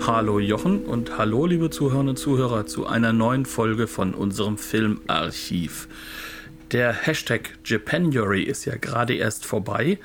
Hallo Jochen und hallo liebe Zuhörerinnen und Zuhörer zu einer neuen Folge von unserem Filmarchiv. Der Hashtag Japanuary ist ja gerade erst vorbei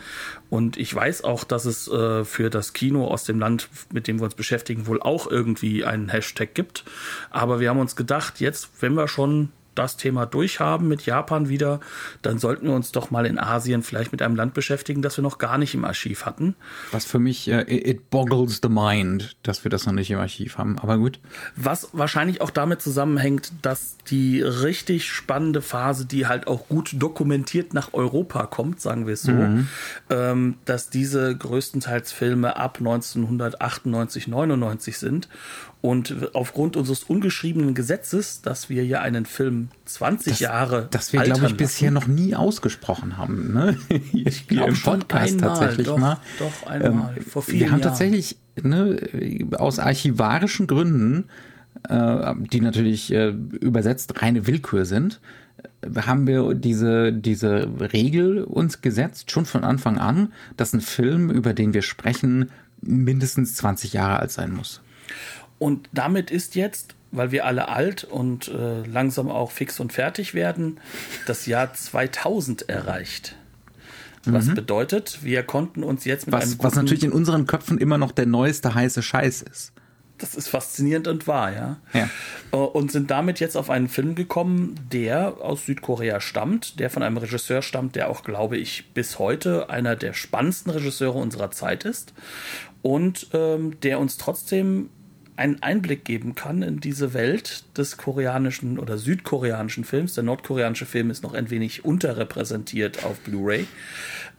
und ich weiß auch, dass es äh, für das Kino aus dem Land, mit dem wir uns beschäftigen, wohl auch irgendwie einen Hashtag gibt. Aber wir haben uns gedacht, jetzt, wenn wir schon das Thema durchhaben mit Japan wieder, dann sollten wir uns doch mal in Asien vielleicht mit einem Land beschäftigen, das wir noch gar nicht im Archiv hatten. Was für mich, äh, it boggles the mind, dass wir das noch nicht im Archiv haben, aber gut. Was wahrscheinlich auch damit zusammenhängt, dass die richtig spannende Phase, die halt auch gut dokumentiert nach Europa kommt, sagen wir es so, mhm. ähm, dass diese größtenteils Filme ab 1998, 99 sind und aufgrund unseres ungeschriebenen Gesetzes, dass wir hier einen Film 20 das, Jahre. Das wir, glaube ich, bisher noch nie ausgesprochen haben. Ne? Ich glaube schon Podcast einmal, tatsächlich doch, mal. Doch, einmal. Ähm, vor vielen Wir haben Jahren. tatsächlich ne, aus archivarischen Gründen, äh, die natürlich äh, übersetzt reine Willkür sind, haben wir diese, diese Regel uns gesetzt, schon von Anfang an, dass ein Film, über den wir sprechen, mindestens 20 Jahre alt sein muss. Und damit ist jetzt, weil wir alle alt und äh, langsam auch fix und fertig werden, das Jahr 2000 erreicht. Was mhm. bedeutet, wir konnten uns jetzt mit was, einem. Was natürlich in unseren Köpfen immer noch der neueste heiße Scheiß ist. Das ist faszinierend und wahr, ja. ja. Äh, und sind damit jetzt auf einen Film gekommen, der aus Südkorea stammt, der von einem Regisseur stammt, der auch, glaube ich, bis heute einer der spannendsten Regisseure unserer Zeit ist. Und ähm, der uns trotzdem einen Einblick geben kann in diese Welt des koreanischen oder südkoreanischen Films. Der nordkoreanische Film ist noch ein wenig unterrepräsentiert auf Blu-ray,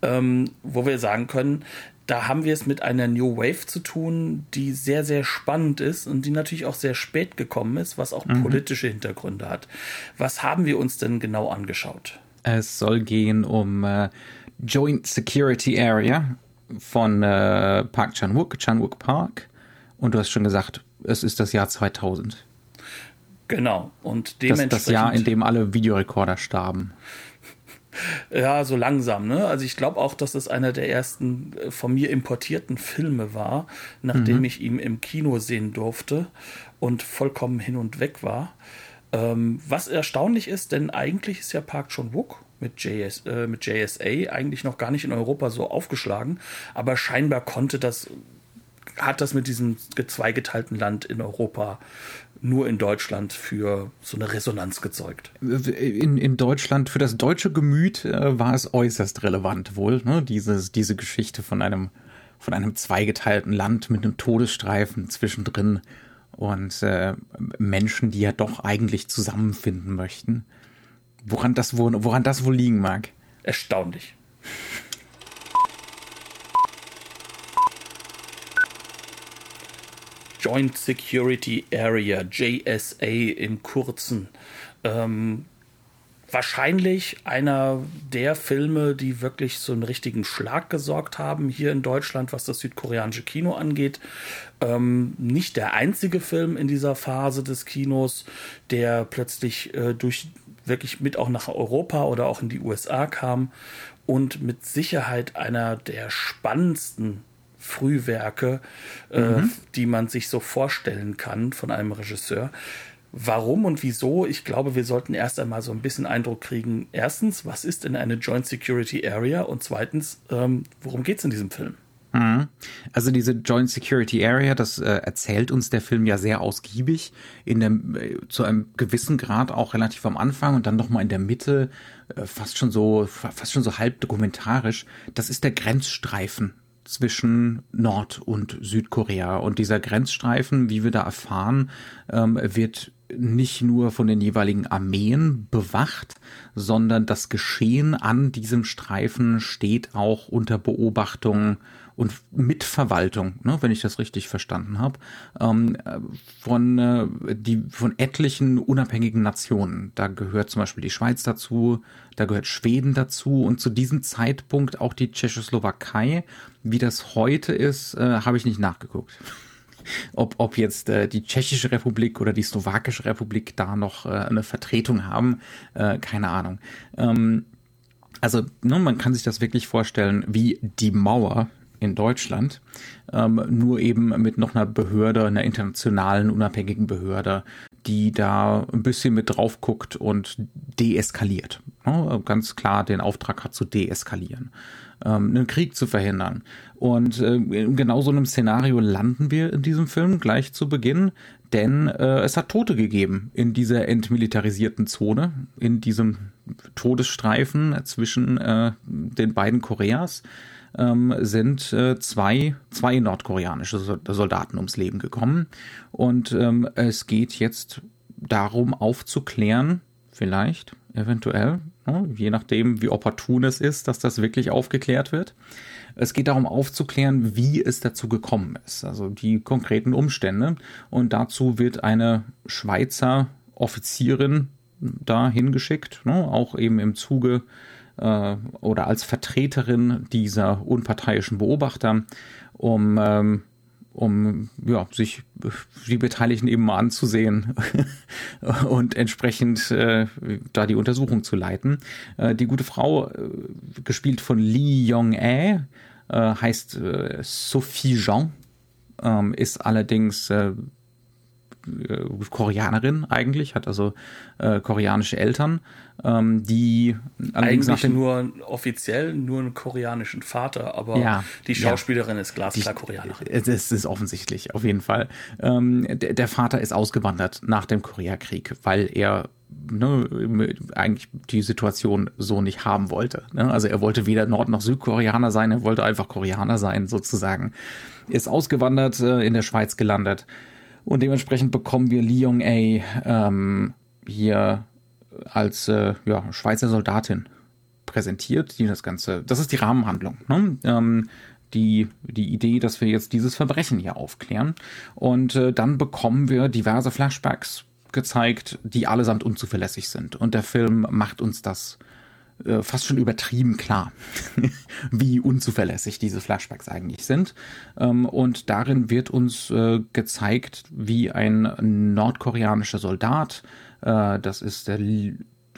ähm, wo wir sagen können, da haben wir es mit einer New Wave zu tun, die sehr, sehr spannend ist und die natürlich auch sehr spät gekommen ist, was auch mhm. politische Hintergründe hat. Was haben wir uns denn genau angeschaut? Es soll gehen um äh, Joint Security Area von äh, Park Chan-wook, Chan-wook Park. Und du hast schon gesagt, es ist das Jahr 2000. Genau. Und dementsprechend. Das, das Jahr, in dem alle Videorekorder starben. Ja, so langsam, ne? Also ich glaube auch, dass es einer der ersten äh, von mir importierten Filme war, nachdem mhm. ich ihn im Kino sehen durfte und vollkommen hin und weg war. Ähm, was erstaunlich ist, denn eigentlich ist ja Park Chan Wook mit, JS, äh, mit JSA eigentlich noch gar nicht in Europa so aufgeschlagen, aber scheinbar konnte das hat das mit diesem zweigeteilten Land in Europa nur in Deutschland für so eine Resonanz gezeugt. In, in Deutschland, für das deutsche Gemüt äh, war es äußerst relevant wohl, ne? Dieses, diese Geschichte von einem, von einem zweigeteilten Land mit einem Todesstreifen zwischendrin und äh, Menschen, die ja doch eigentlich zusammenfinden möchten. Woran das wohl, woran das wohl liegen mag? Erstaunlich. Joint Security Area, JSA im Kurzen. Ähm, wahrscheinlich einer der Filme, die wirklich so einen richtigen Schlag gesorgt haben hier in Deutschland, was das südkoreanische Kino angeht. Ähm, nicht der einzige Film in dieser Phase des Kinos, der plötzlich äh, durch wirklich mit auch nach Europa oder auch in die USA kam und mit Sicherheit einer der spannendsten Frühwerke, äh, mhm. äh, die man sich so vorstellen kann von einem Regisseur. Warum und wieso? Ich glaube, wir sollten erst einmal so ein bisschen Eindruck kriegen. Erstens, was ist denn eine Joint Security Area? Und zweitens, ähm, worum geht es in diesem Film? Mhm. Also diese Joint Security Area, das äh, erzählt uns der Film ja sehr ausgiebig, in dem, äh, zu einem gewissen Grad auch relativ am Anfang und dann nochmal in der Mitte, äh, fast schon so, fast schon so halb dokumentarisch. Das ist der Grenzstreifen zwischen Nord- und Südkorea. Und dieser Grenzstreifen, wie wir da erfahren, ähm, wird nicht nur von den jeweiligen Armeen bewacht, sondern das Geschehen an diesem Streifen steht auch unter Beobachtung und Mitverwaltung, ne, wenn ich das richtig verstanden habe, ähm, von, äh, die, von etlichen unabhängigen Nationen. Da gehört zum Beispiel die Schweiz dazu, da gehört Schweden dazu und zu diesem Zeitpunkt auch die Tschechoslowakei. Wie das heute ist, äh, habe ich nicht nachgeguckt. ob, ob jetzt äh, die Tschechische Republik oder die Slowakische Republik da noch äh, eine Vertretung haben, äh, keine Ahnung. Ähm, also ne, man kann sich das wirklich vorstellen wie die Mauer in Deutschland, ähm, nur eben mit noch einer Behörde, einer internationalen unabhängigen Behörde, die da ein bisschen mit drauf guckt und deeskaliert. Ne? Ganz klar den Auftrag hat zu deeskalieren ähm, einen Krieg zu verhindern. Und äh, in genau so einem Szenario landen wir in diesem Film gleich zu Beginn, denn äh, es hat Tote gegeben in dieser entmilitarisierten Zone, in diesem Todesstreifen zwischen äh, den beiden Koreas. Ähm, sind äh, zwei, zwei nordkoreanische Soldaten ums Leben gekommen. Und ähm, es geht jetzt darum aufzuklären, vielleicht, eventuell, ne, je nachdem, wie opportun es ist, dass das wirklich aufgeklärt wird. Es geht darum aufzuklären, wie es dazu gekommen ist, also die konkreten Umstände. Und dazu wird eine Schweizer Offizierin da hingeschickt, ne, auch eben im Zuge äh, oder als Vertreterin dieser unparteiischen Beobachter, um ähm, um ja, sich die Beteiligten eben mal anzusehen und entsprechend äh, da die Untersuchung zu leiten. Äh, die gute Frau, äh, gespielt von Lee Yong-ae, äh, heißt äh, Sophie Jean, ähm, ist allerdings äh, Koreanerin eigentlich, hat also äh, koreanische Eltern, ähm, die eigentlich nur offiziell nur einen koreanischen Vater, aber ja, die Schauspielerin ja, ist glasklar Koreanerin. Es ist offensichtlich, auf jeden Fall. Ähm, der, der Vater ist ausgewandert nach dem Koreakrieg, weil er ne, eigentlich die Situation so nicht haben wollte. Ne? Also er wollte weder Nord- noch Südkoreaner sein, er wollte einfach Koreaner sein, sozusagen. Ist ausgewandert, äh, in der Schweiz gelandet und dementsprechend bekommen wir Li Yong-A ähm, hier als äh, ja, Schweizer Soldatin präsentiert, die das Ganze, das ist die Rahmenhandlung, ne? ähm, die, die Idee, dass wir jetzt dieses Verbrechen hier aufklären. Und äh, dann bekommen wir diverse Flashbacks gezeigt, die allesamt unzuverlässig sind. Und der Film macht uns das äh, fast schon übertrieben klar, wie unzuverlässig diese Flashbacks eigentlich sind. Ähm, und darin wird uns äh, gezeigt, wie ein nordkoreanischer Soldat, äh, das ist der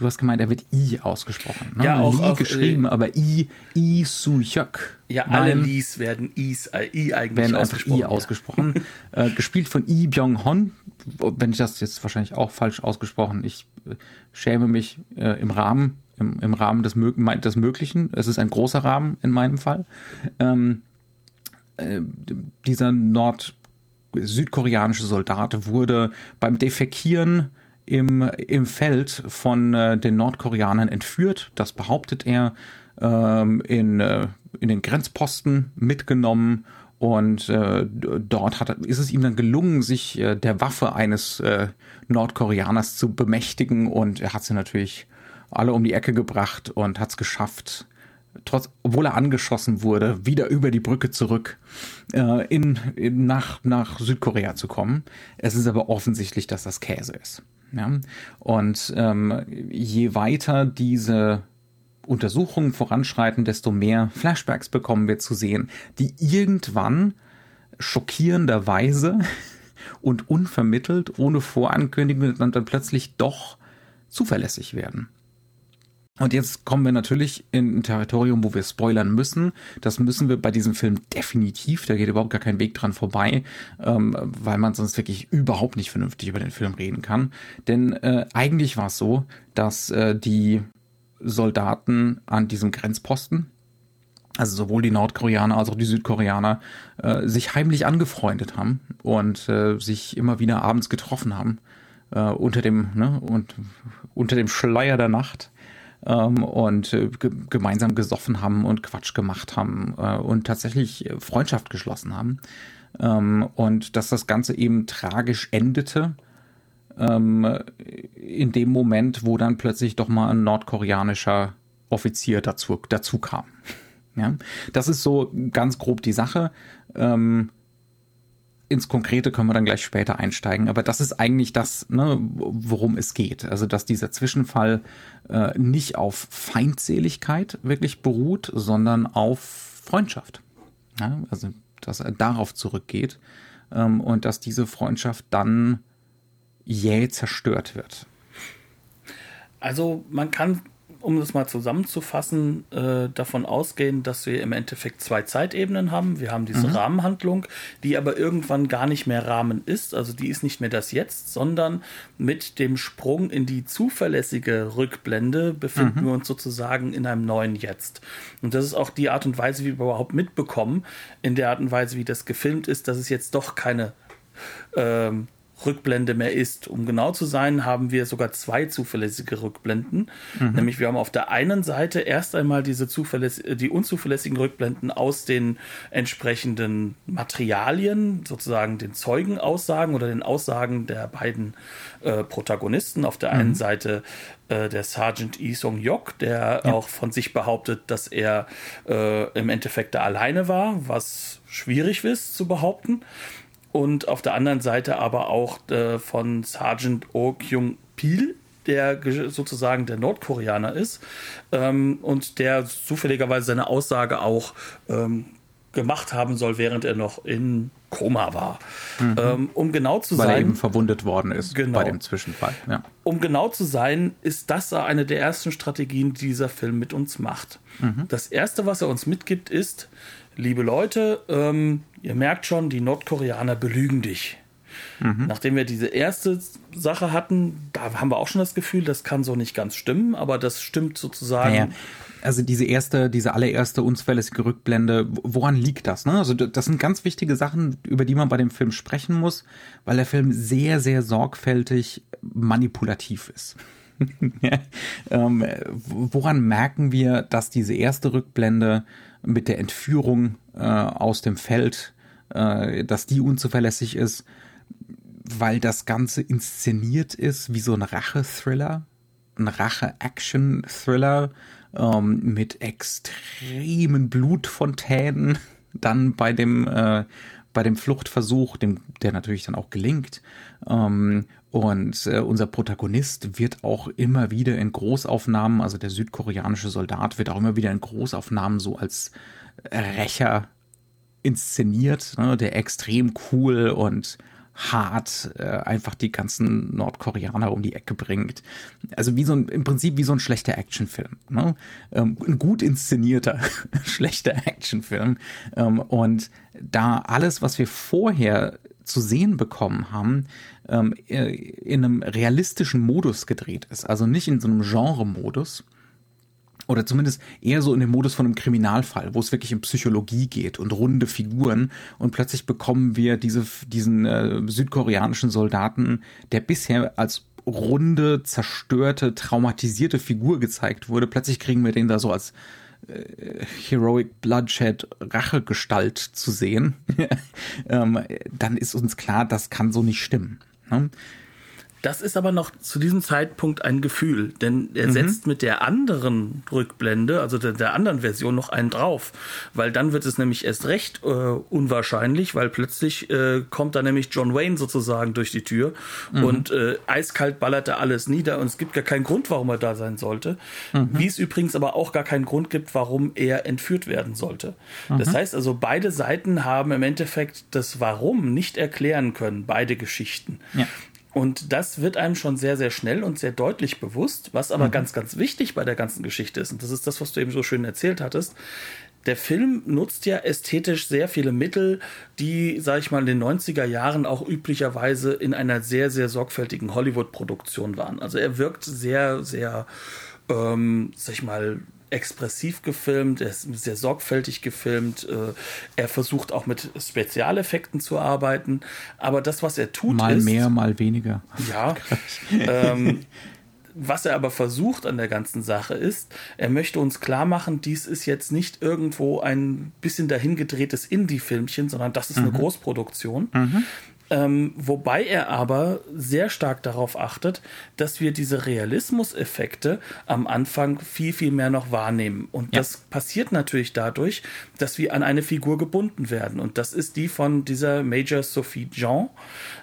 Du hast gemeint, er wird I ausgesprochen. Ne? Ja, auch, Lee auch geschrieben, aber I, I Su Hyuk. Ja, alle Lis werden Is, äh, I eigentlich werden ausgesprochen. I ausgesprochen. äh, gespielt von I Byung Hon. Wenn ich das jetzt wahrscheinlich auch falsch ausgesprochen. Ich äh, schäme mich äh, im Rahmen im, im Rahmen des, des Möglichen. Es ist ein großer Rahmen in meinem Fall. Ähm, äh, dieser nord südkoreanische Soldat wurde beim Defekieren im, im Feld von äh, den Nordkoreanern entführt. Das behauptet er ähm, in, äh, in den Grenzposten mitgenommen und äh, dort hat, ist es ihm dann gelungen, sich äh, der Waffe eines äh, Nordkoreaners zu bemächtigen und er hat sie natürlich alle um die Ecke gebracht und hat es geschafft, trotz, obwohl er angeschossen wurde, wieder über die Brücke zurück äh, in, in, nach, nach Südkorea zu kommen. Es ist aber offensichtlich, dass das Käse ist. Ja? Und ähm, je weiter diese Untersuchungen voranschreiten, desto mehr Flashbacks bekommen wir zu sehen, die irgendwann schockierenderweise und unvermittelt, ohne Vorankündigung, dann, dann plötzlich doch zuverlässig werden. Und jetzt kommen wir natürlich in ein Territorium, wo wir spoilern müssen. Das müssen wir bei diesem Film definitiv. Da geht überhaupt gar kein Weg dran vorbei, ähm, weil man sonst wirklich überhaupt nicht vernünftig über den Film reden kann. Denn äh, eigentlich war es so, dass äh, die Soldaten an diesem Grenzposten, also sowohl die Nordkoreaner als auch die Südkoreaner, äh, sich heimlich angefreundet haben und äh, sich immer wieder abends getroffen haben äh, unter dem ne, und unter dem Schleier der Nacht ähm, und äh, gemeinsam gesoffen haben und Quatsch gemacht haben äh, und tatsächlich Freundschaft geschlossen haben. Ähm, und dass das Ganze eben tragisch endete, ähm, in dem Moment, wo dann plötzlich doch mal ein nordkoreanischer Offizier dazu, dazu kam. Ja, das ist so ganz grob die Sache. Ähm, ins Konkrete können wir dann gleich später einsteigen, aber das ist eigentlich das, ne, worum es geht. Also, dass dieser Zwischenfall äh, nicht auf Feindseligkeit wirklich beruht, sondern auf Freundschaft. Ja, also, dass er darauf zurückgeht ähm, und dass diese Freundschaft dann jäh zerstört wird. Also, man kann um das mal zusammenzufassen, äh, davon ausgehen, dass wir im Endeffekt zwei Zeitebenen haben. Wir haben diese mhm. Rahmenhandlung, die aber irgendwann gar nicht mehr Rahmen ist. Also die ist nicht mehr das Jetzt, sondern mit dem Sprung in die zuverlässige Rückblende befinden mhm. wir uns sozusagen in einem neuen Jetzt. Und das ist auch die Art und Weise, wie wir überhaupt mitbekommen, in der Art und Weise, wie das gefilmt ist, dass es jetzt doch keine ähm, Rückblende mehr ist. Um genau zu sein, haben wir sogar zwei zuverlässige Rückblenden. Mhm. Nämlich wir haben auf der einen Seite erst einmal diese die unzuverlässigen Rückblenden aus den entsprechenden Materialien, sozusagen den Zeugenaussagen oder den Aussagen der beiden äh, Protagonisten. Auf der mhm. einen Seite äh, der Sergeant Lee Song Yok, der ja. auch von sich behauptet, dass er äh, im Endeffekt da alleine war, was schwierig ist zu behaupten und auf der anderen Seite aber auch äh, von Sergeant Oh Kyung Pil, der sozusagen der Nordkoreaner ist ähm, und der zufälligerweise seine Aussage auch ähm, gemacht haben soll, während er noch in Koma war. Mhm. Ähm, um genau zu Weil sein. Weil er eben verwundet worden ist genau. bei dem Zwischenfall. Ja. Um genau zu sein, ist das eine der ersten Strategien, die dieser Film mit uns macht. Mhm. Das erste, was er uns mitgibt, ist, liebe Leute, ähm, ihr merkt schon, die Nordkoreaner belügen dich. Mhm. Nachdem wir diese erste Sache hatten, da haben wir auch schon das Gefühl, das kann so nicht ganz stimmen, aber das stimmt sozusagen. Naja. Also diese erste, diese allererste unzuverlässige Rückblende, woran liegt das? Ne? Also das sind ganz wichtige Sachen, über die man bei dem Film sprechen muss, weil der Film sehr, sehr sorgfältig manipulativ ist. ja, ähm, woran merken wir, dass diese erste Rückblende mit der Entführung äh, aus dem Feld, äh, dass die unzuverlässig ist, weil das Ganze inszeniert ist wie so ein Rache-Thriller, ein Rache-Action-Thriller ähm, mit extremen Blutfontänen. Dann bei dem äh, bei dem Fluchtversuch, dem, der natürlich dann auch gelingt. Ähm, und äh, unser Protagonist wird auch immer wieder in Großaufnahmen, also der südkoreanische Soldat wird auch immer wieder in Großaufnahmen so als Rächer inszeniert, ne, der extrem cool und hart äh, einfach die ganzen Nordkoreaner um die Ecke bringt. Also wie so ein, im Prinzip wie so ein schlechter Actionfilm. Ne? Ähm, ein gut inszenierter, schlechter Actionfilm. Ähm, und da alles, was wir vorher zu sehen bekommen haben, ähm, äh, in einem realistischen Modus gedreht ist. Also nicht in so einem Genre-Modus, oder zumindest eher so in dem Modus von einem Kriminalfall, wo es wirklich um Psychologie geht und runde Figuren und plötzlich bekommen wir diese, diesen äh, südkoreanischen Soldaten, der bisher als runde, zerstörte, traumatisierte Figur gezeigt wurde, plötzlich kriegen wir den da so als äh, Heroic Bloodshed Rachegestalt zu sehen, ähm, dann ist uns klar, das kann so nicht stimmen. Ne? Das ist aber noch zu diesem Zeitpunkt ein Gefühl, denn er mhm. setzt mit der anderen Rückblende, also der, der, anderen Version, noch einen drauf, weil dann wird es nämlich erst recht äh, unwahrscheinlich, weil plötzlich äh, kommt da nämlich John Wayne sozusagen durch die Tür mhm. und äh, eiskalt ballert er alles nieder und es gibt gar keinen Grund, warum er da sein sollte. Mhm. Wie es übrigens aber auch gar keinen Grund gibt, warum er entführt werden sollte. Das mhm. heißt also, beide Seiten haben im Endeffekt das Warum nicht erklären können, beide Geschichten. Ja. Und das wird einem schon sehr, sehr schnell und sehr deutlich bewusst, was aber mhm. ganz, ganz wichtig bei der ganzen Geschichte ist. Und das ist das, was du eben so schön erzählt hattest. Der Film nutzt ja ästhetisch sehr viele Mittel, die, sag ich mal, in den 90er Jahren auch üblicherweise in einer sehr, sehr sorgfältigen Hollywood-Produktion waren. Also er wirkt sehr, sehr, ähm, sag ich mal, expressiv gefilmt, er ist sehr sorgfältig gefilmt, äh, er versucht auch mit Spezialeffekten zu arbeiten, aber das, was er tut, mal ist, mehr, mal weniger. Ja. ähm, was er aber versucht an der ganzen Sache ist, er möchte uns klar machen, dies ist jetzt nicht irgendwo ein bisschen dahingedrehtes Indie-Filmchen, sondern das ist mhm. eine Großproduktion. Mhm. Ähm, wobei er aber sehr stark darauf achtet, dass wir diese Realismuseffekte am Anfang viel, viel mehr noch wahrnehmen. Und ja. das passiert natürlich dadurch, dass wir an eine Figur gebunden werden. Und das ist die von dieser Major Sophie Jean.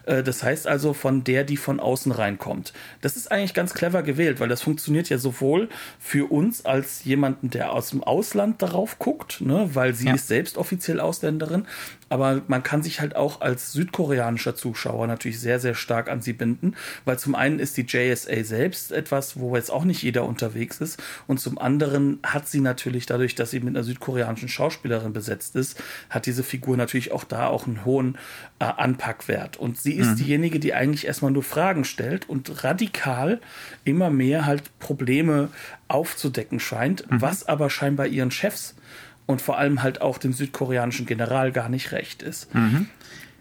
Äh, das heißt also von der, die von außen reinkommt. Das ist eigentlich ganz clever gewählt, weil das funktioniert ja sowohl für uns als jemanden, der aus dem Ausland darauf guckt, ne, weil sie ja. ist selbst offiziell Ausländerin, aber man kann sich halt auch als südkoreanischer Zuschauer natürlich sehr, sehr stark an sie binden, weil zum einen ist die JSA selbst etwas, wo jetzt auch nicht jeder unterwegs ist und zum anderen hat sie natürlich dadurch, dass sie mit einer südkoreanischen Schauspielerin besetzt ist, hat diese Figur natürlich auch da auch einen hohen äh, Anpackwert und sie ist mhm. diejenige, die eigentlich erstmal nur Fragen stellt und radikal immer mehr halt Probleme aufzudecken scheint, mhm. was aber scheinbar ihren Chefs und vor allem halt auch dem südkoreanischen General gar nicht recht ist. Mhm.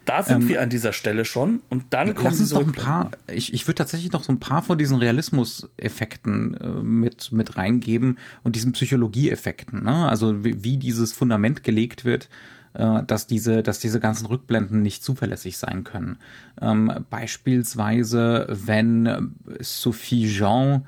Da sind ähm, wir an dieser Stelle schon und dann kommen lass uns doch ein paar. Ich, ich würde tatsächlich noch so ein paar von diesen Realismus-Effekten äh, mit mit reingeben und diesen Psychologie-Effekten. Ne? Also wie, wie dieses Fundament gelegt wird, äh, dass diese dass diese ganzen Rückblenden nicht zuverlässig sein können. Ähm, beispielsweise wenn Sophie Jean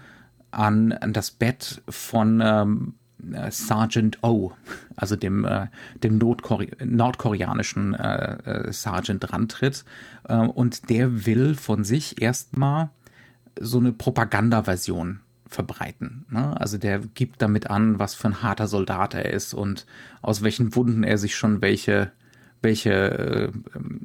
an, an das Bett von ähm, äh, Sergeant O, also dem, äh, dem Nordkore nordkoreanischen äh, äh, Sergeant rantritt. Äh, und der will von sich erstmal so eine Propagandaversion verbreiten. Ne? Also der gibt damit an, was für ein harter Soldat er ist und aus welchen Wunden er sich schon welche welche, äh,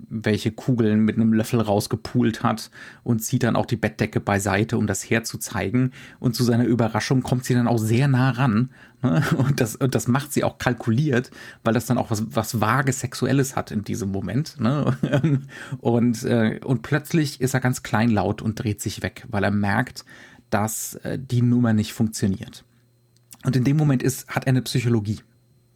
welche Kugeln mit einem Löffel rausgepult hat und zieht dann auch die Bettdecke beiseite, um das herzuzeigen. Und zu seiner Überraschung kommt sie dann auch sehr nah ran. Ne? Und, das, und das macht sie auch kalkuliert, weil das dann auch was, was vage Sexuelles hat in diesem Moment. Ne? Und, äh, und plötzlich ist er ganz kleinlaut und dreht sich weg, weil er merkt, dass äh, die Nummer nicht funktioniert. Und in dem Moment ist, hat er eine Psychologie.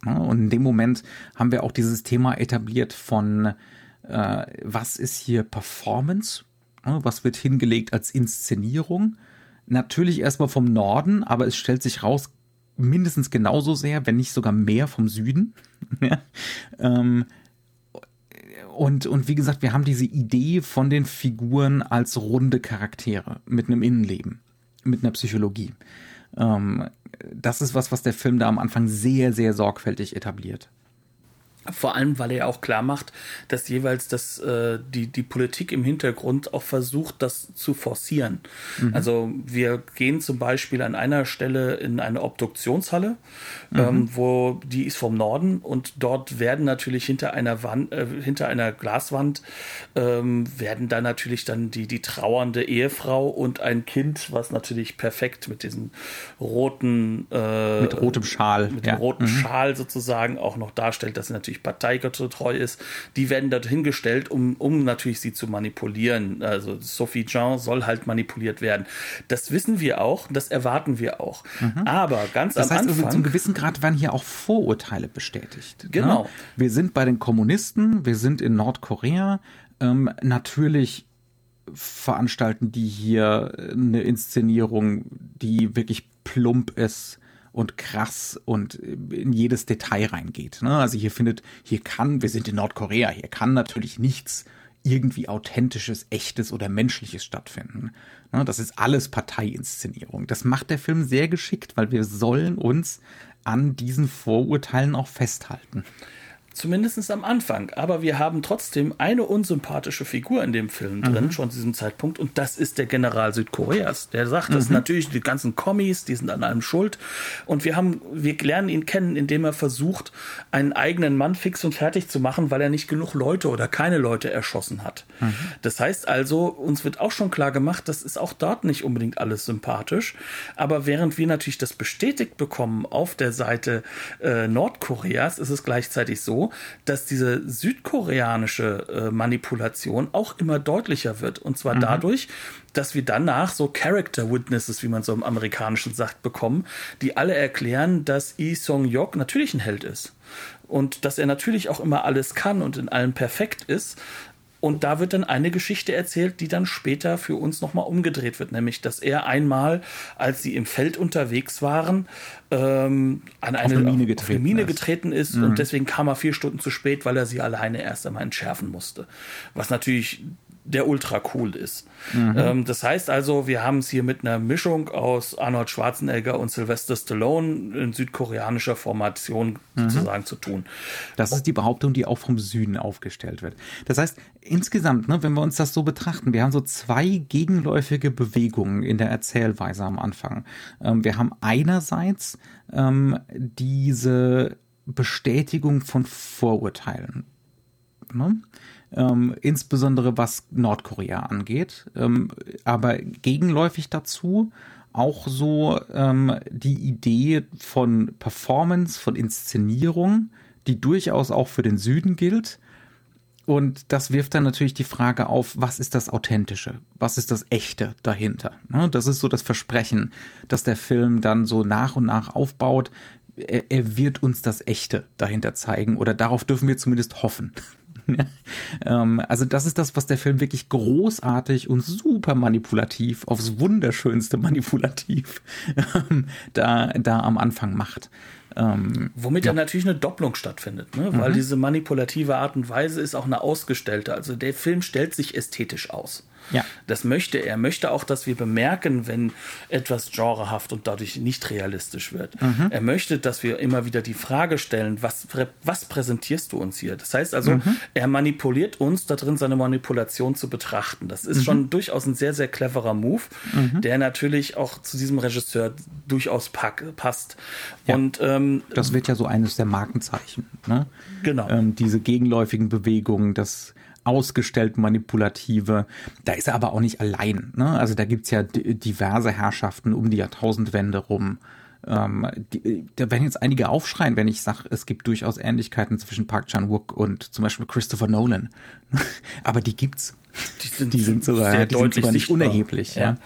Und in dem Moment haben wir auch dieses Thema etabliert von, äh, was ist hier Performance? Was wird hingelegt als Inszenierung? Natürlich erstmal vom Norden, aber es stellt sich raus, mindestens genauso sehr, wenn nicht sogar mehr vom Süden. ähm, und, und wie gesagt, wir haben diese Idee von den Figuren als runde Charaktere mit einem Innenleben, mit einer Psychologie. Ähm, das ist was, was der Film da am Anfang sehr, sehr sorgfältig etabliert. Vor allem, weil er auch klar macht, dass jeweils das, äh, die, die Politik im Hintergrund auch versucht, das zu forcieren. Mhm. Also wir gehen zum Beispiel an einer Stelle in eine Obduktionshalle, mhm. ähm, wo die ist vom Norden und dort werden natürlich hinter einer Wand, äh, hinter einer Glaswand ähm, werden da natürlich dann die, die trauernde Ehefrau und ein Kind, was natürlich perfekt mit diesem roten äh, mit rotem Schal, mit dem roten mhm. Schal sozusagen auch noch darstellt, dass sie natürlich natürlich parteitreu ist, die werden dort hingestellt, um, um natürlich sie zu manipulieren. Also Sophie Jean soll halt manipuliert werden. Das wissen wir auch, das erwarten wir auch. Mhm. Aber ganz das am heißt, Anfang. Zum gewissen Grad werden hier auch Vorurteile bestätigt. Ne? Genau. Ne? Wir sind bei den Kommunisten, wir sind in Nordkorea. Ähm, natürlich veranstalten die hier eine Inszenierung, die wirklich plump ist und krass und in jedes Detail reingeht. Ne? Also hier findet, hier kann, wir sind in Nordkorea, hier kann natürlich nichts irgendwie authentisches, echtes oder menschliches stattfinden. Ne? Das ist alles Parteiinszenierung. Das macht der Film sehr geschickt, weil wir sollen uns an diesen Vorurteilen auch festhalten. Zumindest am Anfang. Aber wir haben trotzdem eine unsympathische Figur in dem Film drin, mhm. schon zu diesem Zeitpunkt. Und das ist der General Südkoreas. Der sagt, mhm. das sind natürlich die ganzen Kommis, die sind an allem schuld. Und wir haben, wir lernen ihn kennen, indem er versucht, einen eigenen Mann fix und fertig zu machen, weil er nicht genug Leute oder keine Leute erschossen hat. Mhm. Das heißt also, uns wird auch schon klar gemacht, das ist auch dort nicht unbedingt alles sympathisch. Aber während wir natürlich das bestätigt bekommen auf der Seite äh, Nordkoreas, ist es gleichzeitig so, dass diese südkoreanische äh, Manipulation auch immer deutlicher wird. Und zwar mhm. dadurch, dass wir danach so Character Witnesses, wie man so im Amerikanischen sagt, bekommen, die alle erklären, dass Lee Song-yok natürlich ein Held ist. Und dass er natürlich auch immer alles kann und in allem perfekt ist. Und da wird dann eine Geschichte erzählt, die dann später für uns nochmal umgedreht wird, nämlich, dass er einmal, als sie im Feld unterwegs waren, ähm, an eine, eine Mine, getreten, eine Mine ist. getreten ist mhm. und deswegen kam er vier Stunden zu spät, weil er sie alleine erst einmal entschärfen musste. Was natürlich der ultra cool ist. Mhm. Ähm, das heißt also, wir haben es hier mit einer Mischung aus Arnold Schwarzenegger und Sylvester Stallone in südkoreanischer Formation mhm. sozusagen zu tun. Das ist die Behauptung, die auch vom Süden aufgestellt wird. Das heißt, insgesamt, ne, wenn wir uns das so betrachten, wir haben so zwei gegenläufige Bewegungen in der Erzählweise am Anfang. Ähm, wir haben einerseits ähm, diese Bestätigung von Vorurteilen. Ne? Ähm, insbesondere was Nordkorea angeht. Ähm, aber gegenläufig dazu auch so ähm, die Idee von Performance, von Inszenierung, die durchaus auch für den Süden gilt. Und das wirft dann natürlich die Frage auf, was ist das Authentische? Was ist das Echte dahinter? Ne, das ist so das Versprechen, dass der Film dann so nach und nach aufbaut. Er, er wird uns das Echte dahinter zeigen oder darauf dürfen wir zumindest hoffen. Ähm, also das ist das, was der Film wirklich großartig und super manipulativ, aufs wunderschönste manipulativ ähm, da, da am Anfang macht. Ähm, Womit ja. natürlich eine Doppelung stattfindet, ne? weil mhm. diese manipulative Art und Weise ist auch eine ausgestellte. Also der Film stellt sich ästhetisch aus. Ja. Das möchte er. Er möchte auch, dass wir bemerken, wenn etwas genrehaft und dadurch nicht realistisch wird. Mhm. Er möchte, dass wir immer wieder die Frage stellen, was, was präsentierst du uns hier? Das heißt also, mhm. er manipuliert uns darin, seine Manipulation zu betrachten. Das ist mhm. schon durchaus ein sehr, sehr cleverer Move, mhm. der natürlich auch zu diesem Regisseur durchaus pack, passt. Ja. Und ähm, das wird ja so eines der Markenzeichen. Ne? Genau. Ähm, diese gegenläufigen Bewegungen, das ausgestellt manipulative. Da ist er aber auch nicht allein. Ne? Also da gibt's ja diverse Herrschaften um die Jahrtausendwende rum. Ähm, die, da werden jetzt einige aufschreien, wenn ich sage, es gibt durchaus Ähnlichkeiten zwischen Park Chan-wook und zum Beispiel Christopher Nolan. aber die gibt's. Die sind, die sind sogar, die deutlich sind sogar nicht unerheblich. Ja. ja.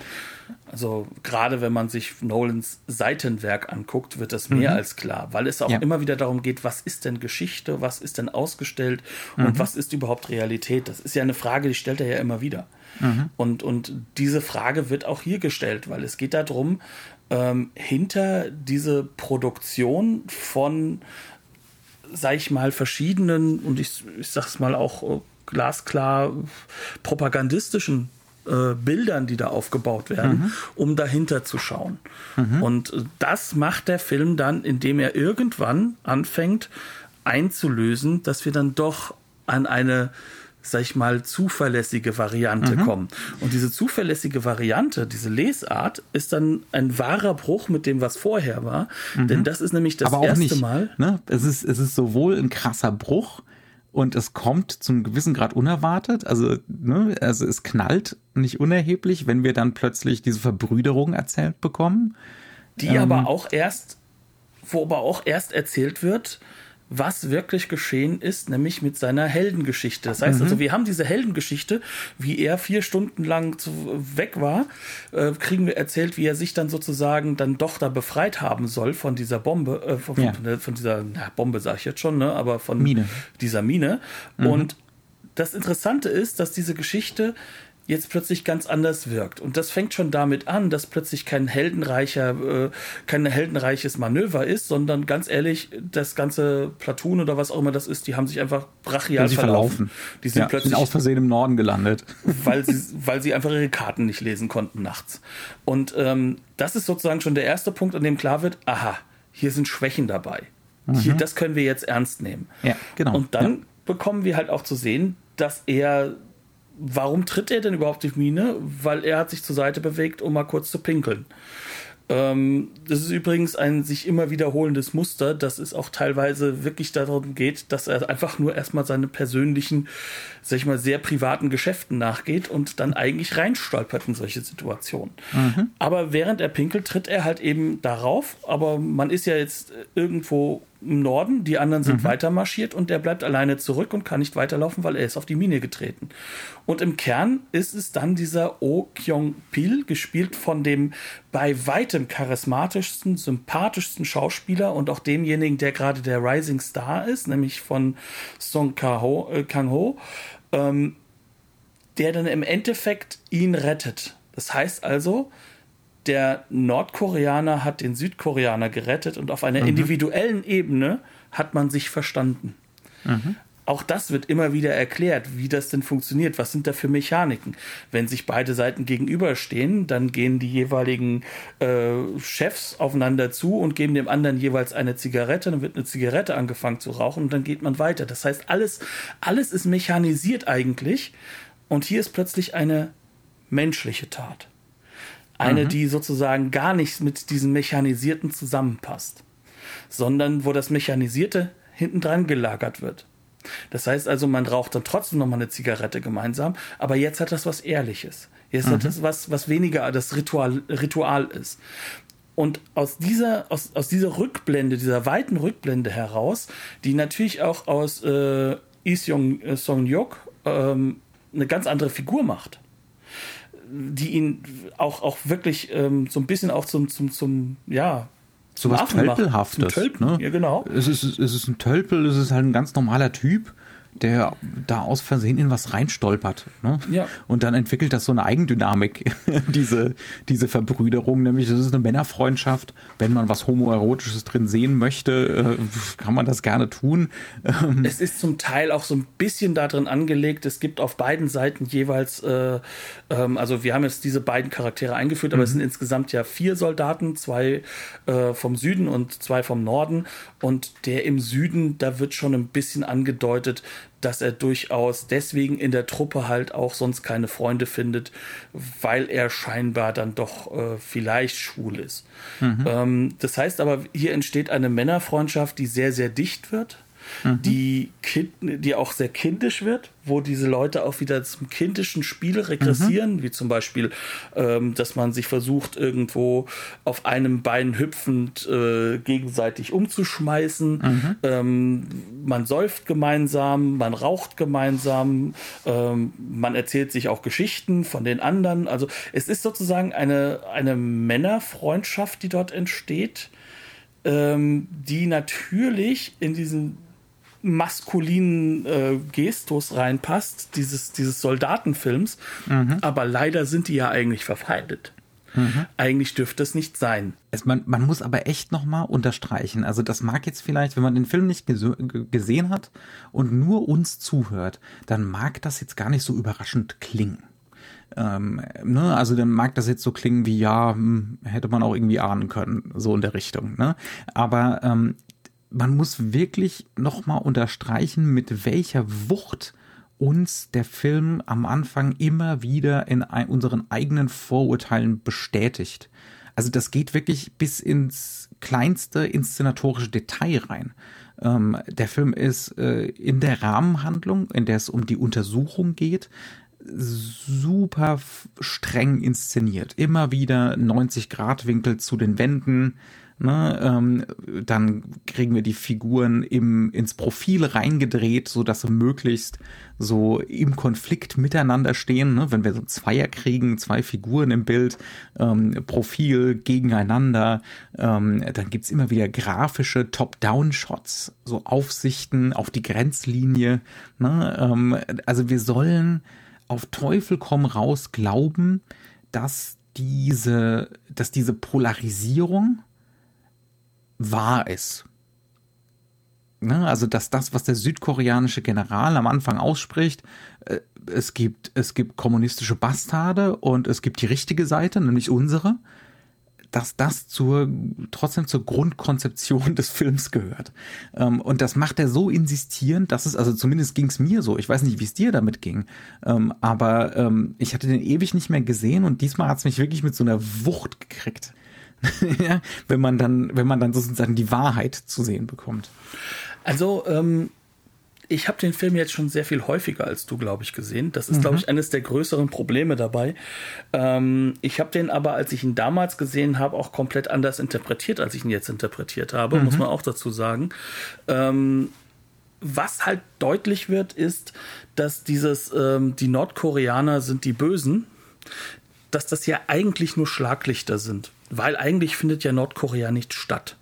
Also gerade wenn man sich Nolans Seitenwerk anguckt, wird das mehr mhm. als klar, weil es auch ja. immer wieder darum geht, was ist denn Geschichte, was ist denn ausgestellt mhm. und was ist überhaupt Realität. Das ist ja eine Frage, die stellt er ja immer wieder. Mhm. Und, und diese Frage wird auch hier gestellt, weil es geht darum, ähm, hinter diese Produktion von, sag ich mal, verschiedenen und ich, ich sag's mal auch äh, glasklar propagandistischen äh, Bildern, die da aufgebaut werden, mhm. um dahinter zu schauen. Mhm. Und das macht der Film dann, indem er irgendwann anfängt einzulösen, dass wir dann doch an eine sag ich mal, zuverlässige Variante mhm. kommen. Und diese zuverlässige Variante, diese Lesart, ist dann ein wahrer Bruch mit dem, was vorher war. Mhm. Denn das ist nämlich das Aber erste nicht, Mal. Ne? Es, ist, es ist sowohl ein krasser Bruch, und es kommt zum gewissen Grad unerwartet. Also, ne, also es knallt nicht unerheblich, wenn wir dann plötzlich diese Verbrüderung erzählt bekommen. Die ähm, aber auch erst, wo aber auch erst erzählt wird, was wirklich geschehen ist, nämlich mit seiner Heldengeschichte. Das heißt mhm. also, wir haben diese Heldengeschichte, wie er vier Stunden lang zu, weg war, äh, kriegen wir erzählt, wie er sich dann sozusagen dann doch da befreit haben soll von dieser Bombe, äh, von, ja. von, von, dieser na, Bombe sage ich jetzt schon, ne, aber von Mine. dieser Mine. Mhm. Und das Interessante ist, dass diese Geschichte jetzt plötzlich ganz anders wirkt. Und das fängt schon damit an, dass plötzlich kein heldenreicher, äh, kein heldenreiches Manöver ist, sondern ganz ehrlich, das ganze Platoon oder was auch immer das ist, die haben sich einfach brachial sie verlaufen. Die sind ja, plötzlich sind aus Versehen im Norden gelandet. Weil sie, weil sie einfach ihre Karten nicht lesen konnten nachts. Und ähm, das ist sozusagen schon der erste Punkt, an dem klar wird, aha, hier sind Schwächen dabei. Mhm. Hier, das können wir jetzt ernst nehmen. Ja, genau. Und dann ja. bekommen wir halt auch zu sehen, dass er warum tritt er denn überhaupt die Mine? Weil er hat sich zur Seite bewegt, um mal kurz zu pinkeln. Ähm, das ist übrigens ein sich immer wiederholendes Muster, dass es auch teilweise wirklich darum geht, dass er einfach nur erstmal seine persönlichen, sag ich mal, sehr privaten Geschäften nachgeht und dann eigentlich reinstolpert in solche Situationen. Mhm. Aber während er pinkelt, tritt er halt eben darauf, aber man ist ja jetzt irgendwo im Norden, die anderen sind mhm. weiter marschiert und der bleibt alleine zurück und kann nicht weiterlaufen, weil er ist auf die Mine getreten. Und im Kern ist es dann dieser Oh Kyung-pil, gespielt von dem bei weitem charismatischsten, sympathischsten Schauspieler und auch demjenigen, der gerade der Rising Star ist, nämlich von Song Kang-ho. Ähm, der dann im Endeffekt ihn rettet. Das heißt also, der Nordkoreaner hat den Südkoreaner gerettet und auf einer mhm. individuellen Ebene hat man sich verstanden. Mhm. Auch das wird immer wieder erklärt, wie das denn funktioniert. Was sind da für Mechaniken? Wenn sich beide Seiten gegenüberstehen, dann gehen die jeweiligen äh, Chefs aufeinander zu und geben dem anderen jeweils eine Zigarette. Dann wird eine Zigarette angefangen zu rauchen und dann geht man weiter. Das heißt, alles, alles ist mechanisiert eigentlich. Und hier ist plötzlich eine menschliche Tat. Eine, mhm. die sozusagen gar nicht mit diesem Mechanisierten zusammenpasst, sondern wo das Mechanisierte hinten dran gelagert wird. Das heißt also, man raucht dann trotzdem nochmal eine Zigarette gemeinsam, aber jetzt hat das was Ehrliches. Jetzt mhm. hat das was, was weniger das Ritual, Ritual ist. Und aus dieser, aus, aus dieser Rückblende, dieser weiten Rückblende heraus, die natürlich auch aus äh, Is Jong äh, Song Yok ähm, eine ganz andere Figur macht die ihn auch, auch wirklich ähm, so ein bisschen auch zum, zum, zum ja, so was Tölpelhaftes. Tölpel, ne? Ja, genau. Es ist, es ist ein Tölpel, es ist halt ein ganz normaler Typ, der da aus Versehen in was reinstolpert. Ne? Ja. Und dann entwickelt das so eine Eigendynamik, diese, diese Verbrüderung, nämlich das ist eine Männerfreundschaft. Wenn man was Homoerotisches drin sehen möchte, äh, kann man das gerne tun. Ähm, es ist zum Teil auch so ein bisschen darin angelegt, es gibt auf beiden Seiten jeweils, äh, ähm, also wir haben jetzt diese beiden Charaktere eingeführt, aber mhm. es sind insgesamt ja vier Soldaten, zwei äh, vom Süden und zwei vom Norden. Und der im Süden, da wird schon ein bisschen angedeutet, dass er durchaus deswegen in der Truppe halt auch sonst keine Freunde findet, weil er scheinbar dann doch äh, vielleicht schwul ist. Mhm. Ähm, das heißt aber, hier entsteht eine Männerfreundschaft, die sehr, sehr dicht wird mhm. die, kind, die auch sehr kindisch wird, wo diese Leute auch wieder zum kindischen Spiel regressieren, mhm. wie zum Beispiel, ähm, dass man sich versucht, irgendwo auf einem Bein hüpfend äh, gegenseitig umzuschmeißen. Mhm. Ähm, man säuft gemeinsam, man raucht gemeinsam, ähm, man erzählt sich auch Geschichten von den anderen. Also es ist sozusagen eine, eine Männerfreundschaft, die dort entsteht ähm, die natürlich in diesen maskulinen äh, Gestus reinpasst, dieses, dieses Soldatenfilms. Mhm. Aber leider sind die ja eigentlich verfeindet. Mhm. Eigentlich dürfte es nicht sein. Es, man, man muss aber echt nochmal unterstreichen. Also das mag jetzt vielleicht, wenn man den Film nicht gesehen hat und nur uns zuhört, dann mag das jetzt gar nicht so überraschend klingen. Ähm, ne? Also dann mag das jetzt so klingen wie, ja, hm, hätte man auch irgendwie ahnen können, so in der Richtung. Ne? Aber ähm, man muss wirklich nochmal unterstreichen, mit welcher Wucht uns der Film am Anfang immer wieder in unseren eigenen Vorurteilen bestätigt. Also das geht wirklich bis ins kleinste inszenatorische Detail rein. Ähm, der Film ist äh, in der Rahmenhandlung, in der es um die Untersuchung geht, super streng inszeniert. Immer wieder 90 Grad Winkel zu den Wänden, Ne, ähm, dann kriegen wir die Figuren im, ins Profil reingedreht, so dass sie möglichst so im Konflikt miteinander stehen. Ne? Wenn wir so Zweier kriegen, zwei Figuren im Bild, ähm, Profil gegeneinander, ähm, dann gibt's immer wieder grafische Top-Down-Shots, so Aufsichten auf die Grenzlinie. Ne? Ähm, also wir sollen auf Teufel komm raus glauben, dass diese, dass diese Polarisierung wahr ist. Ne? Also, dass das, was der südkoreanische General am Anfang ausspricht, äh, es gibt, es gibt kommunistische Bastarde und es gibt die richtige Seite, nämlich unsere, dass das zur, trotzdem zur Grundkonzeption des Films gehört. Ähm, und das macht er so insistierend, dass es, also zumindest ging es mir so, ich weiß nicht, wie es dir damit ging, ähm, aber ähm, ich hatte den ewig nicht mehr gesehen und diesmal hat es mich wirklich mit so einer Wucht gekriegt. ja, wenn man dann, wenn man dann sozusagen die Wahrheit zu sehen bekommt. Also, ähm, ich habe den Film jetzt schon sehr viel häufiger als du, glaube ich, gesehen. Das ist, mhm. glaube ich, eines der größeren Probleme dabei. Ähm, ich habe den aber, als ich ihn damals gesehen habe, auch komplett anders interpretiert, als ich ihn jetzt interpretiert habe, mhm. muss man auch dazu sagen. Ähm, was halt deutlich wird, ist, dass dieses, ähm, die Nordkoreaner sind die Bösen, dass das ja eigentlich nur Schlaglichter sind weil eigentlich findet ja Nordkorea nicht statt.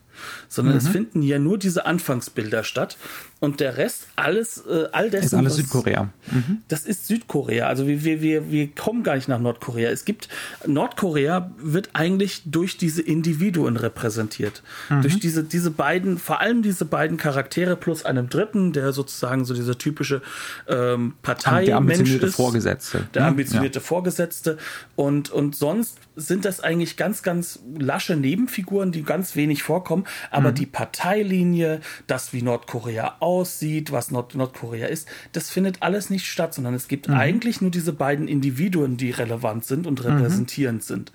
sondern mhm. es finden ja nur diese Anfangsbilder statt und der Rest, alles, äh, all dessen. Ist alles was, Südkorea. Mhm. Das ist Südkorea. Also wir, wir, wir, wir kommen gar nicht nach Nordkorea. Es gibt, Nordkorea wird eigentlich durch diese Individuen repräsentiert. Mhm. Durch diese, diese beiden, vor allem diese beiden Charaktere plus einem dritten, der sozusagen so dieser typische ähm, Partei der ambitionierte ist, Vorgesetzte. Der ambitionierte ja. Vorgesetzte. Und, und sonst sind das eigentlich ganz, ganz lasche Nebenfiguren, die ganz wenig vorkommen. Aber mhm. die Parteilinie, das wie Nordkorea aussieht, was Nord Nordkorea ist, das findet alles nicht statt, sondern es gibt mhm. eigentlich nur diese beiden Individuen, die relevant sind und repräsentierend mhm. sind.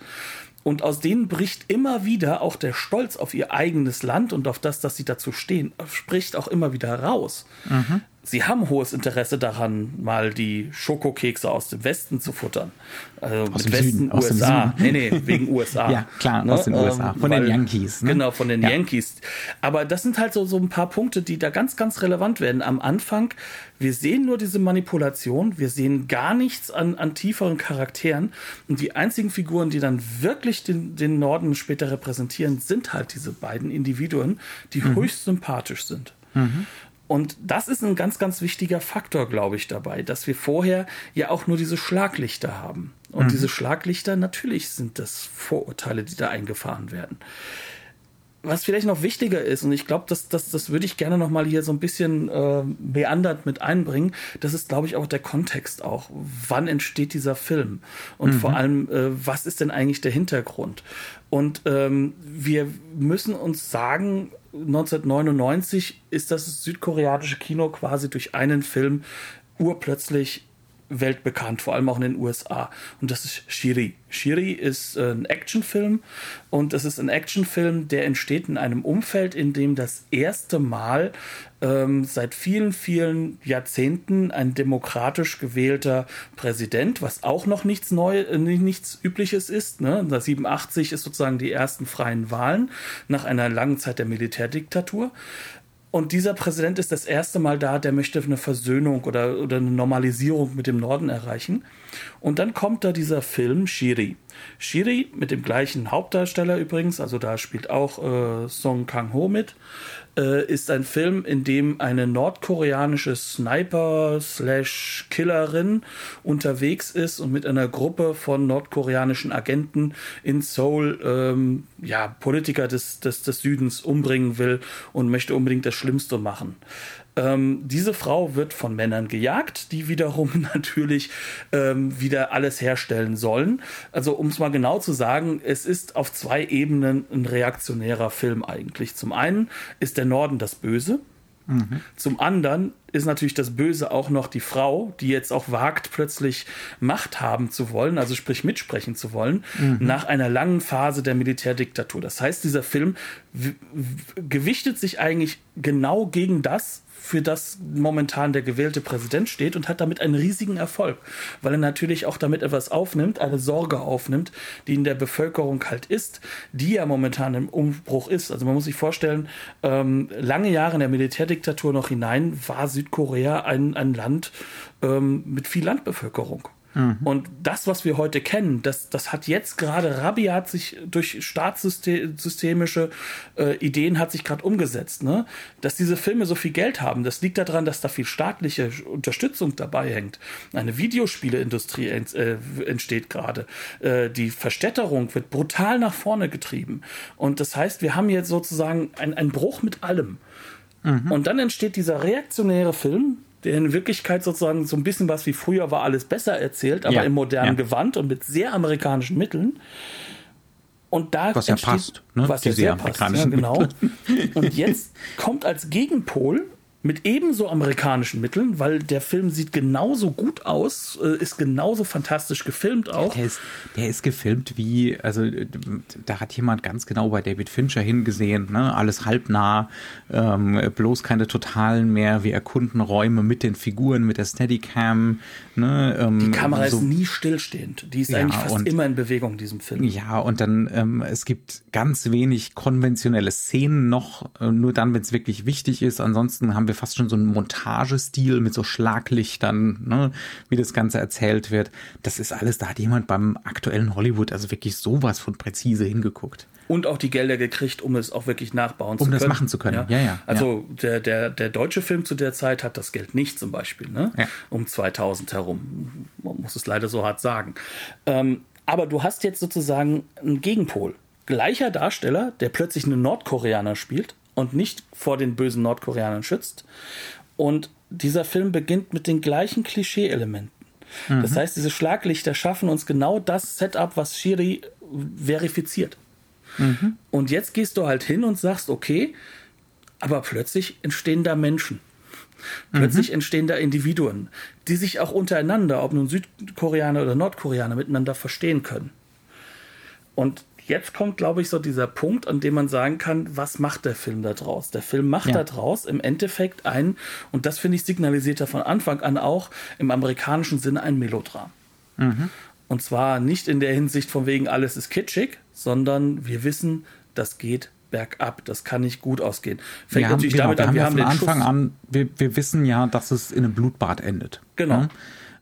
Und aus denen bricht immer wieder auch der Stolz auf ihr eigenes Land und auf das, dass sie dazu stehen, spricht auch immer wieder raus. Mhm sie haben hohes Interesse daran, mal die Schokokekse aus dem Westen zu futtern. Also aus dem Westen, Süden, USA. Nee, nee, wegen USA. ja, klar, ne? aus den USA. Von Weil, den Yankees. Ne? Genau, von den ja. Yankees. Aber das sind halt so, so ein paar Punkte, die da ganz, ganz relevant werden. Am Anfang, wir sehen nur diese Manipulation, wir sehen gar nichts an, an tieferen Charakteren. Und die einzigen Figuren, die dann wirklich den, den Norden später repräsentieren, sind halt diese beiden Individuen, die mhm. höchst sympathisch sind. Mhm. Und das ist ein ganz, ganz wichtiger Faktor, glaube ich, dabei, dass wir vorher ja auch nur diese Schlaglichter haben. Und mhm. diese Schlaglichter, natürlich sind das Vorurteile, die da eingefahren werden. Was vielleicht noch wichtiger ist, und ich glaube, das, das, das würde ich gerne noch mal hier so ein bisschen äh, meandernd mit einbringen, das ist, glaube ich, auch der Kontext auch. Wann entsteht dieser Film? Und mhm. vor allem, äh, was ist denn eigentlich der Hintergrund? Und ähm, wir müssen uns sagen, 1999 ist das südkoreanische Kino quasi durch einen Film urplötzlich weltbekannt, vor allem auch in den USA. Und das ist Shiri. Shiri ist äh, ein Actionfilm und es ist ein Actionfilm, der entsteht in einem Umfeld, in dem das erste Mal ähm, seit vielen, vielen Jahrzehnten ein demokratisch gewählter Präsident, was auch noch nichts neu, äh, nichts Übliches ist. Ne? 87 ist sozusagen die ersten freien Wahlen nach einer langen Zeit der Militärdiktatur. Und dieser Präsident ist das erste Mal da, der möchte eine Versöhnung oder, oder eine Normalisierung mit dem Norden erreichen. Und dann kommt da dieser Film Shiri. Shiri mit dem gleichen Hauptdarsteller übrigens, also da spielt auch äh, Song Kang-ho mit, äh, ist ein Film, in dem eine nordkoreanische Sniper-Killerin unterwegs ist und mit einer Gruppe von nordkoreanischen Agenten in Seoul ähm, ja, Politiker des, des, des Südens umbringen will und möchte unbedingt das Schlimmste machen. Ähm, diese Frau wird von Männern gejagt, die wiederum natürlich ähm, wieder alles herstellen sollen. Also um es mal genau zu sagen, es ist auf zwei Ebenen ein reaktionärer Film eigentlich. Zum einen ist der Norden das Böse. Mhm. Zum anderen ist natürlich das Böse auch noch die Frau, die jetzt auch wagt, plötzlich Macht haben zu wollen, also sprich mitsprechen zu wollen, mhm. nach einer langen Phase der Militärdiktatur. Das heißt, dieser Film gewichtet sich eigentlich genau gegen das, für das momentan der gewählte Präsident steht und hat damit einen riesigen Erfolg, weil er natürlich auch damit etwas aufnimmt, eine Sorge aufnimmt, die in der Bevölkerung halt ist, die ja momentan im Umbruch ist. Also man muss sich vorstellen, ähm, lange Jahre in der Militärdiktatur noch hinein war Südkorea ein, ein Land ähm, mit viel Landbevölkerung. Mhm. Und das, was wir heute kennen, das, das hat jetzt gerade rabiat sich durch staatssystemische äh, Ideen hat sich gerade umgesetzt. Ne? Dass diese Filme so viel Geld haben, das liegt daran, dass da viel staatliche Unterstützung dabei hängt. Eine Videospieleindustrie ent, äh, entsteht gerade. Äh, die Verstädterung wird brutal nach vorne getrieben. Und das heißt, wir haben jetzt sozusagen einen Bruch mit allem. Mhm. Und dann entsteht dieser reaktionäre Film, der in Wirklichkeit sozusagen so ein bisschen was wie früher war, alles besser erzählt, aber ja, im modernen ja. Gewand und mit sehr amerikanischen Mitteln. Und da was ja passt, ne? was ja sehr passt, ja, genau. Und jetzt kommt als Gegenpol mit ebenso amerikanischen Mitteln, weil der Film sieht genauso gut aus, äh, ist genauso fantastisch gefilmt auch. Der ist, der ist gefilmt wie, also da hat jemand ganz genau bei David Fincher hingesehen, ne? alles halbnah, ähm, bloß keine totalen mehr. Wir erkunden Räume mit den Figuren, mit der Steadicam. Ne? Ähm, Die Kamera so. ist nie stillstehend. Die ist ja, eigentlich fast und, immer in Bewegung in diesem Film. Ja, und dann ähm, es gibt ganz wenig konventionelle Szenen noch, äh, nur dann, wenn es wirklich wichtig ist. Ansonsten haben wir fast schon so ein Montagestil mit so Schlaglichtern, ne, wie das Ganze erzählt wird. Das ist alles, da hat jemand beim aktuellen Hollywood also wirklich sowas von präzise hingeguckt. Und auch die Gelder gekriegt, um es auch wirklich nachbauen um zu können. Um das machen zu können, ja, ja. ja also Der, der, der deutsche Film zu der Zeit hat das Geld nicht zum Beispiel, ne? Ja. um 2000 herum. Man muss es leider so hart sagen. Ähm, aber du hast jetzt sozusagen einen Gegenpol. Gleicher Darsteller, der plötzlich einen Nordkoreaner spielt und nicht vor den bösen Nordkoreanern schützt. Und dieser Film beginnt mit den gleichen Klischee-Elementen. Mhm. Das heißt, diese Schlaglichter schaffen uns genau das Setup, was Shiri verifiziert. Mhm. Und jetzt gehst du halt hin und sagst, okay, aber plötzlich entstehen da Menschen. Plötzlich mhm. entstehen da Individuen, die sich auch untereinander, ob nun Südkoreaner oder Nordkoreaner, miteinander verstehen können. Und jetzt kommt, glaube ich, so dieser Punkt, an dem man sagen kann, was macht der Film da draus? Der Film macht ja. da draus im Endeffekt ein, und das finde ich signalisiert er von Anfang an auch im amerikanischen Sinne ein Melodram. Mhm. Und zwar nicht in der Hinsicht von wegen alles ist kitschig, sondern wir wissen, das geht bergab. Das kann nicht gut ausgehen. Fängt wir natürlich haben, genau, damit an, wir haben, ja von Anfang Schuss. an, wir, wir wissen ja, dass es in einem Blutbad endet. Genau. Ja?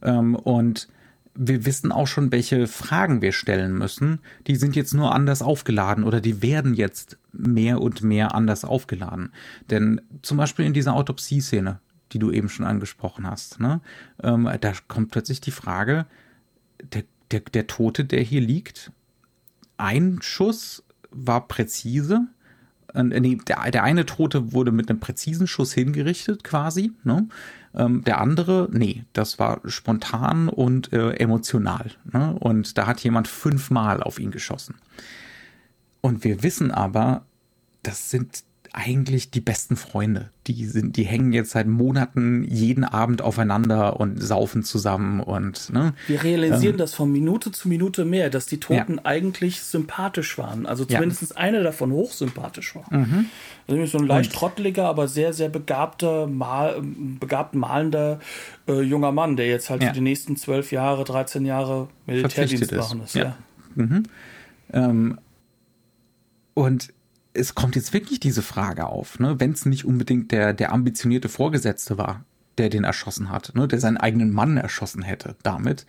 Ähm, und wir wissen auch schon, welche Fragen wir stellen müssen. Die sind jetzt nur anders aufgeladen oder die werden jetzt mehr und mehr anders aufgeladen. Denn zum Beispiel in dieser Autopsie-Szene, die du eben schon angesprochen hast, ne, ähm, da kommt plötzlich die Frage, der, der, der Tote, der hier liegt, ein Schuss war präzise, äh, nee, der, der eine Tote wurde mit einem präzisen Schuss hingerichtet, quasi. Ne? Ähm, der andere, nee, das war spontan und äh, emotional. Ne? Und da hat jemand fünfmal auf ihn geschossen. Und wir wissen aber, das sind eigentlich die besten Freunde. Die sind, die hängen jetzt seit Monaten jeden Abend aufeinander und saufen zusammen und ne. Wir realisieren ähm, das von Minute zu Minute mehr, dass die Toten ja. eigentlich sympathisch waren. Also zumindest ja. einer davon hochsympathisch war. Mhm. Also so ein leicht und, trotteliger, aber sehr, sehr begabter, mal, begabt malender äh, junger Mann, der jetzt halt ja. für die nächsten zwölf Jahre, 13 Jahre Militärdienst machen ist. Ja. Mhm. Ähm, und es kommt jetzt wirklich diese Frage auf, ne? wenn es nicht unbedingt der, der ambitionierte Vorgesetzte war, der den erschossen hat, ne? der seinen eigenen Mann erschossen hätte damit,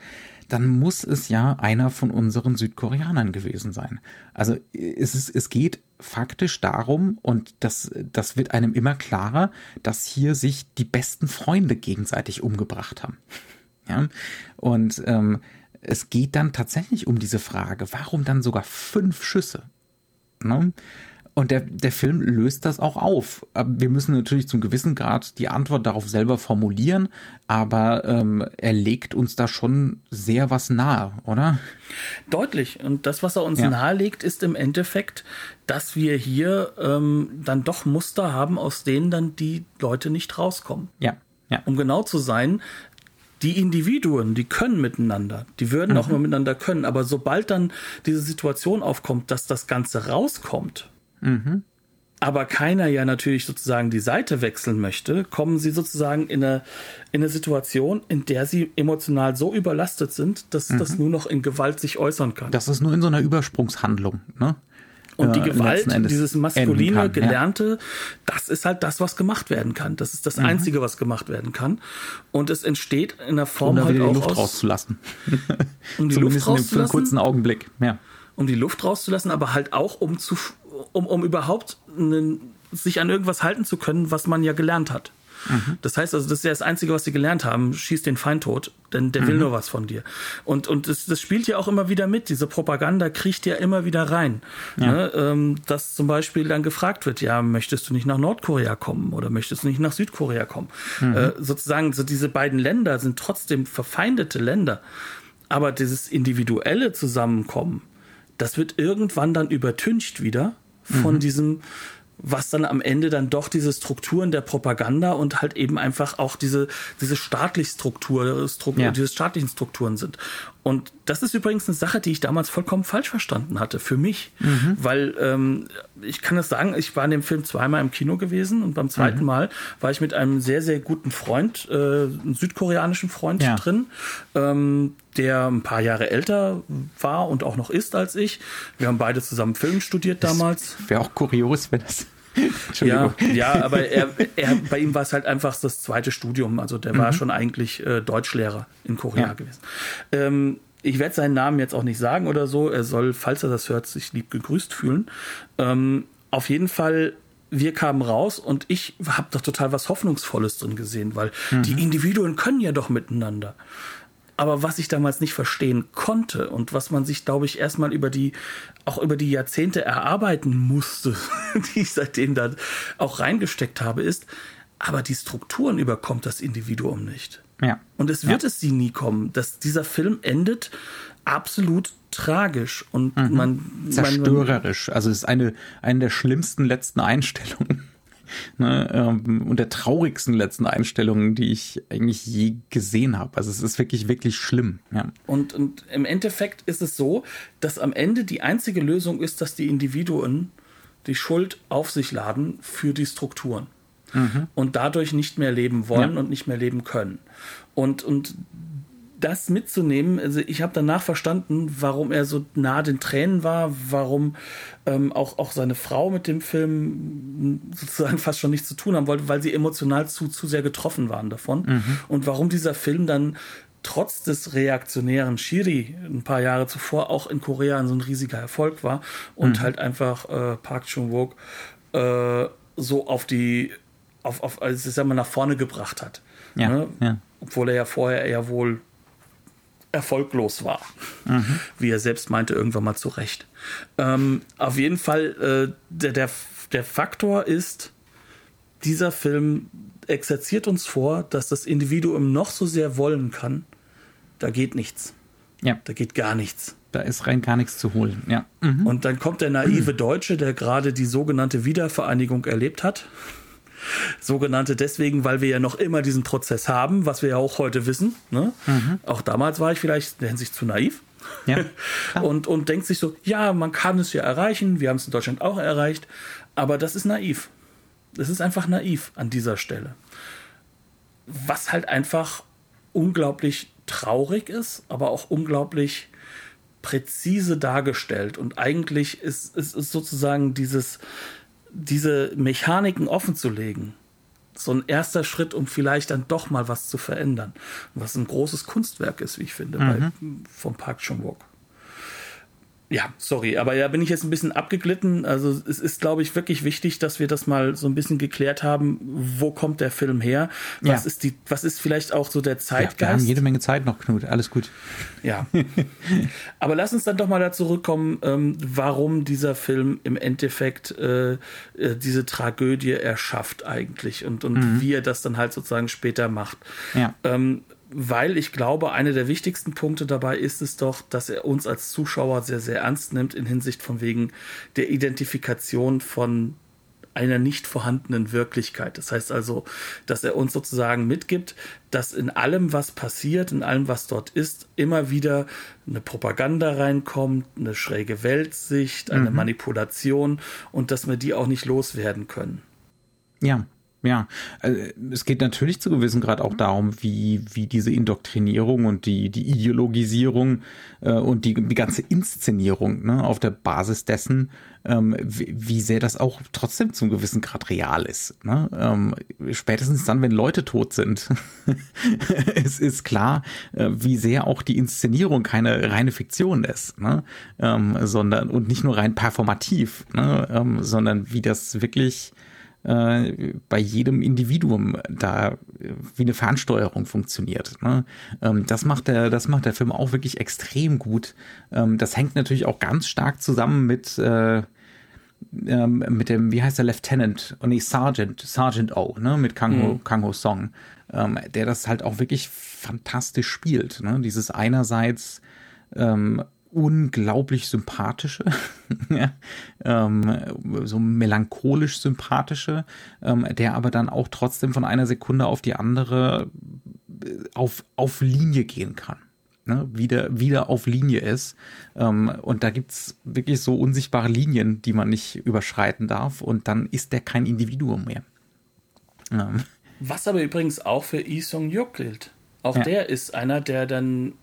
dann muss es ja einer von unseren Südkoreanern gewesen sein. Also es, ist, es geht faktisch darum, und das, das wird einem immer klarer, dass hier sich die besten Freunde gegenseitig umgebracht haben. Ja? Und ähm, es geht dann tatsächlich um diese Frage, warum dann sogar fünf Schüsse? Ne? Und der, der Film löst das auch auf. Wir müssen natürlich zum gewissen Grad die Antwort darauf selber formulieren, aber ähm, er legt uns da schon sehr was nahe, oder? Deutlich. Und das, was er uns ja. nahelegt, ist im Endeffekt, dass wir hier ähm, dann doch Muster haben, aus denen dann die Leute nicht rauskommen. Ja. Ja. Um genau zu sein, die Individuen, die können miteinander, die würden mhm. auch nur miteinander können, aber sobald dann diese Situation aufkommt, dass das Ganze rauskommt, Mhm. Aber keiner ja natürlich sozusagen die Seite wechseln möchte, kommen sie sozusagen in eine, in eine Situation, in der sie emotional so überlastet sind, dass mhm. das nur noch in Gewalt sich äußern kann. Das ist nur in so einer Übersprungshandlung, ne? Und die Gewalt, dieses maskuline, gelernte, ja. das ist halt das, was gemacht werden kann. Das ist das mhm. Einzige, was gemacht werden kann. Und es entsteht in der Form um halt auch die Luft aus, rauszulassen. Um die Luft rauszulassen. Für einen kurzen Augenblick, ja. Um die Luft rauszulassen, aber halt auch um zu, um, um überhaupt einen, sich an irgendwas halten zu können, was man ja gelernt hat. Mhm. Das heißt also, das ist ja das Einzige, was sie gelernt haben. Schieß den Feind tot, denn der mhm. will nur was von dir. Und, und das, das spielt ja auch immer wieder mit. Diese Propaganda kriecht ja immer wieder rein. Ja. Ne? Ähm, dass zum Beispiel dann gefragt wird, ja, möchtest du nicht nach Nordkorea kommen oder möchtest du nicht nach Südkorea kommen? Mhm. Äh, sozusagen, so diese beiden Länder sind trotzdem verfeindete Länder. Aber dieses individuelle Zusammenkommen, das wird irgendwann dann übertüncht wieder von mhm. diesem, was dann am Ende dann doch diese Strukturen der Propaganda und halt eben einfach auch diese, diese staatlich Struktur, Struktur ja. diese staatlichen Strukturen sind. Und das ist übrigens eine Sache, die ich damals vollkommen falsch verstanden hatte, für mich. Mhm. Weil ähm, ich kann das sagen, ich war in dem Film zweimal im Kino gewesen und beim zweiten mhm. Mal war ich mit einem sehr, sehr guten Freund, äh, einem südkoreanischen Freund ja. drin, ähm, der ein paar Jahre älter war und auch noch ist als ich. Wir haben beide zusammen Film studiert damals. Wäre auch kurios, wenn das ja, ja, aber er, er, bei ihm war es halt einfach das zweite Studium. Also der mhm. war schon eigentlich äh, Deutschlehrer in Korea ja. gewesen. Ähm, ich werde seinen Namen jetzt auch nicht sagen oder so. Er soll, falls er das hört, sich lieb gegrüßt fühlen. Ähm, auf jeden Fall wir kamen raus und ich habe doch total was Hoffnungsvolles drin gesehen, weil mhm. die Individuen können ja doch miteinander. Aber was ich damals nicht verstehen konnte und was man sich, glaube ich, erstmal über die, auch über die Jahrzehnte erarbeiten musste, die ich seitdem da auch reingesteckt habe, ist, aber die Strukturen überkommt das Individuum nicht. Ja. Und es wird ja. es sie nie kommen. Dass dieser Film endet absolut tragisch und mhm. man zerstörerisch. also es ist eine eine der schlimmsten letzten Einstellungen ne, ähm, und der traurigsten letzten Einstellungen, die ich eigentlich je gesehen habe. Also es ist wirklich, wirklich schlimm. Ja. Und, und im Endeffekt ist es so, dass am Ende die einzige Lösung ist, dass die Individuen die Schuld auf sich laden für die Strukturen. Mhm. Und dadurch nicht mehr leben wollen ja. und nicht mehr leben können. Und, und das mitzunehmen, also ich habe danach verstanden, warum er so nah den Tränen war, warum ähm, auch, auch seine Frau mit dem Film sozusagen fast schon nichts zu tun haben wollte, weil sie emotional zu, zu sehr getroffen waren davon. Mhm. Und warum dieser Film dann trotz des reaktionären Shiri ein paar Jahre zuvor auch in Korea so ein riesiger Erfolg war und mhm. halt einfach äh, Park Chung-wook äh, so auf die, auf, auf, also ich sag mal, nach vorne gebracht hat. Ja, ne? ja. Obwohl er ja vorher eher wohl erfolglos war. Mhm. Wie er selbst meinte, irgendwann mal zu Recht. Ähm, auf jeden Fall, äh, der, der, der Faktor ist, dieser Film exerziert uns vor, dass das Individuum noch so sehr wollen kann, da geht nichts. Ja. Da geht gar nichts. Da ist rein gar nichts zu holen, ja. Mhm. Und dann kommt der naive Deutsche, der gerade die sogenannte Wiedervereinigung erlebt hat Sogenannte deswegen, weil wir ja noch immer diesen Prozess haben, was wir ja auch heute wissen. Ne? Mhm. Auch damals war ich vielleicht in der Hinsicht zu naiv. Ja, und, und denkt sich so, ja, man kann es ja erreichen, wir haben es in Deutschland auch erreicht, aber das ist naiv. Das ist einfach naiv an dieser Stelle. Was halt einfach unglaublich traurig ist, aber auch unglaublich präzise dargestellt. Und eigentlich ist, ist, ist sozusagen dieses, diese Mechaniken offen zu legen, so ein erster Schritt, um vielleicht dann doch mal was zu verändern. Was ein großes Kunstwerk ist, wie ich finde, mhm. bei, vom Park Chung-wook. Ja, sorry, aber ja, bin ich jetzt ein bisschen abgeglitten. Also es ist, glaube ich, wirklich wichtig, dass wir das mal so ein bisschen geklärt haben. Wo kommt der Film her? Was ja. ist die, was ist vielleicht auch so der Zeitgeist? Ja, wir haben jede Menge Zeit noch, Knut. Alles gut. Ja. aber lass uns dann doch mal da zurückkommen, ähm, warum dieser Film im Endeffekt äh, äh, diese Tragödie erschafft eigentlich und, und mhm. wie er das dann halt sozusagen später macht. Ja. Ähm, weil ich glaube, einer der wichtigsten Punkte dabei ist es doch, dass er uns als Zuschauer sehr, sehr ernst nimmt in Hinsicht von wegen der Identifikation von einer nicht vorhandenen Wirklichkeit. Das heißt also, dass er uns sozusagen mitgibt, dass in allem, was passiert, in allem, was dort ist, immer wieder eine Propaganda reinkommt, eine schräge Weltsicht, eine mhm. Manipulation und dass wir die auch nicht loswerden können. Ja, ja, also es geht natürlich zu gewissen Grad auch darum, wie, wie diese Indoktrinierung und die, die Ideologisierung äh, und die, die ganze Inszenierung ne, auf der Basis dessen, ähm, wie, wie sehr das auch trotzdem zum gewissen Grad real ist. Ne? Ähm, spätestens dann, wenn Leute tot sind, es ist klar, äh, wie sehr auch die Inszenierung keine reine Fiktion ist, ne? ähm, sondern und nicht nur rein performativ, ne? ähm, sondern wie das wirklich äh, bei jedem Individuum da wie eine Fernsteuerung funktioniert. Ne? Ähm, das macht der, das macht der Film auch wirklich extrem gut. Ähm, das hängt natürlich auch ganz stark zusammen mit äh, ähm, mit dem, wie heißt der Lieutenant? Oh nee, Sergeant, Sergeant O, ne, mit Kang Ho, mhm. Kang Ho Song, ähm, der das halt auch wirklich fantastisch spielt. Ne? Dieses einerseits ähm, unglaublich sympathische, ja, ähm, so melancholisch sympathische, ähm, der aber dann auch trotzdem von einer Sekunde auf die andere äh, auf, auf Linie gehen kann. Ne, wieder, wieder auf Linie ist. Ähm, und da gibt's wirklich so unsichtbare Linien, die man nicht überschreiten darf. Und dann ist der kein Individuum mehr. Ähm. Was aber übrigens auch für Lee Sung-yuk gilt. Auch ja. der ist einer, der dann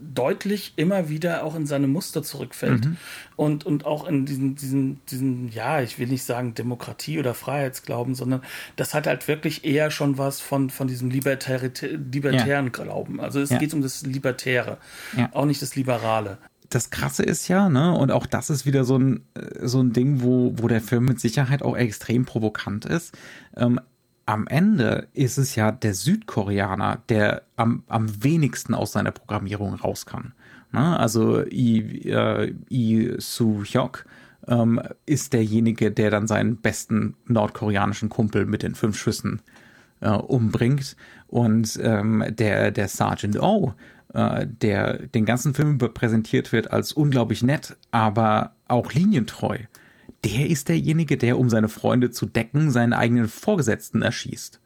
deutlich immer wieder auch in seine Muster zurückfällt mhm. und, und auch in diesen, diesen, diesen, ja, ich will nicht sagen Demokratie oder Freiheitsglauben, sondern das hat halt wirklich eher schon was von, von diesem libertär, libertären ja. Glauben. Also es ja. geht um das Libertäre, ja. auch nicht das Liberale das Krasse ist ja, ne, und auch das ist wieder so ein, so ein Ding, wo, wo der Film mit Sicherheit auch extrem provokant ist. Ähm, am Ende ist es ja der Südkoreaner, der am, am wenigsten aus seiner Programmierung raus kann. Ne? Also I, äh, I Soo-hyok ähm, ist derjenige, der dann seinen besten nordkoreanischen Kumpel mit den fünf Schüssen äh, umbringt. Und ähm, der, der Sergeant O, äh, der den ganzen Film präsentiert wird als unglaublich nett, aber auch linientreu der ist derjenige, der, um seine Freunde zu decken, seinen eigenen Vorgesetzten erschießt.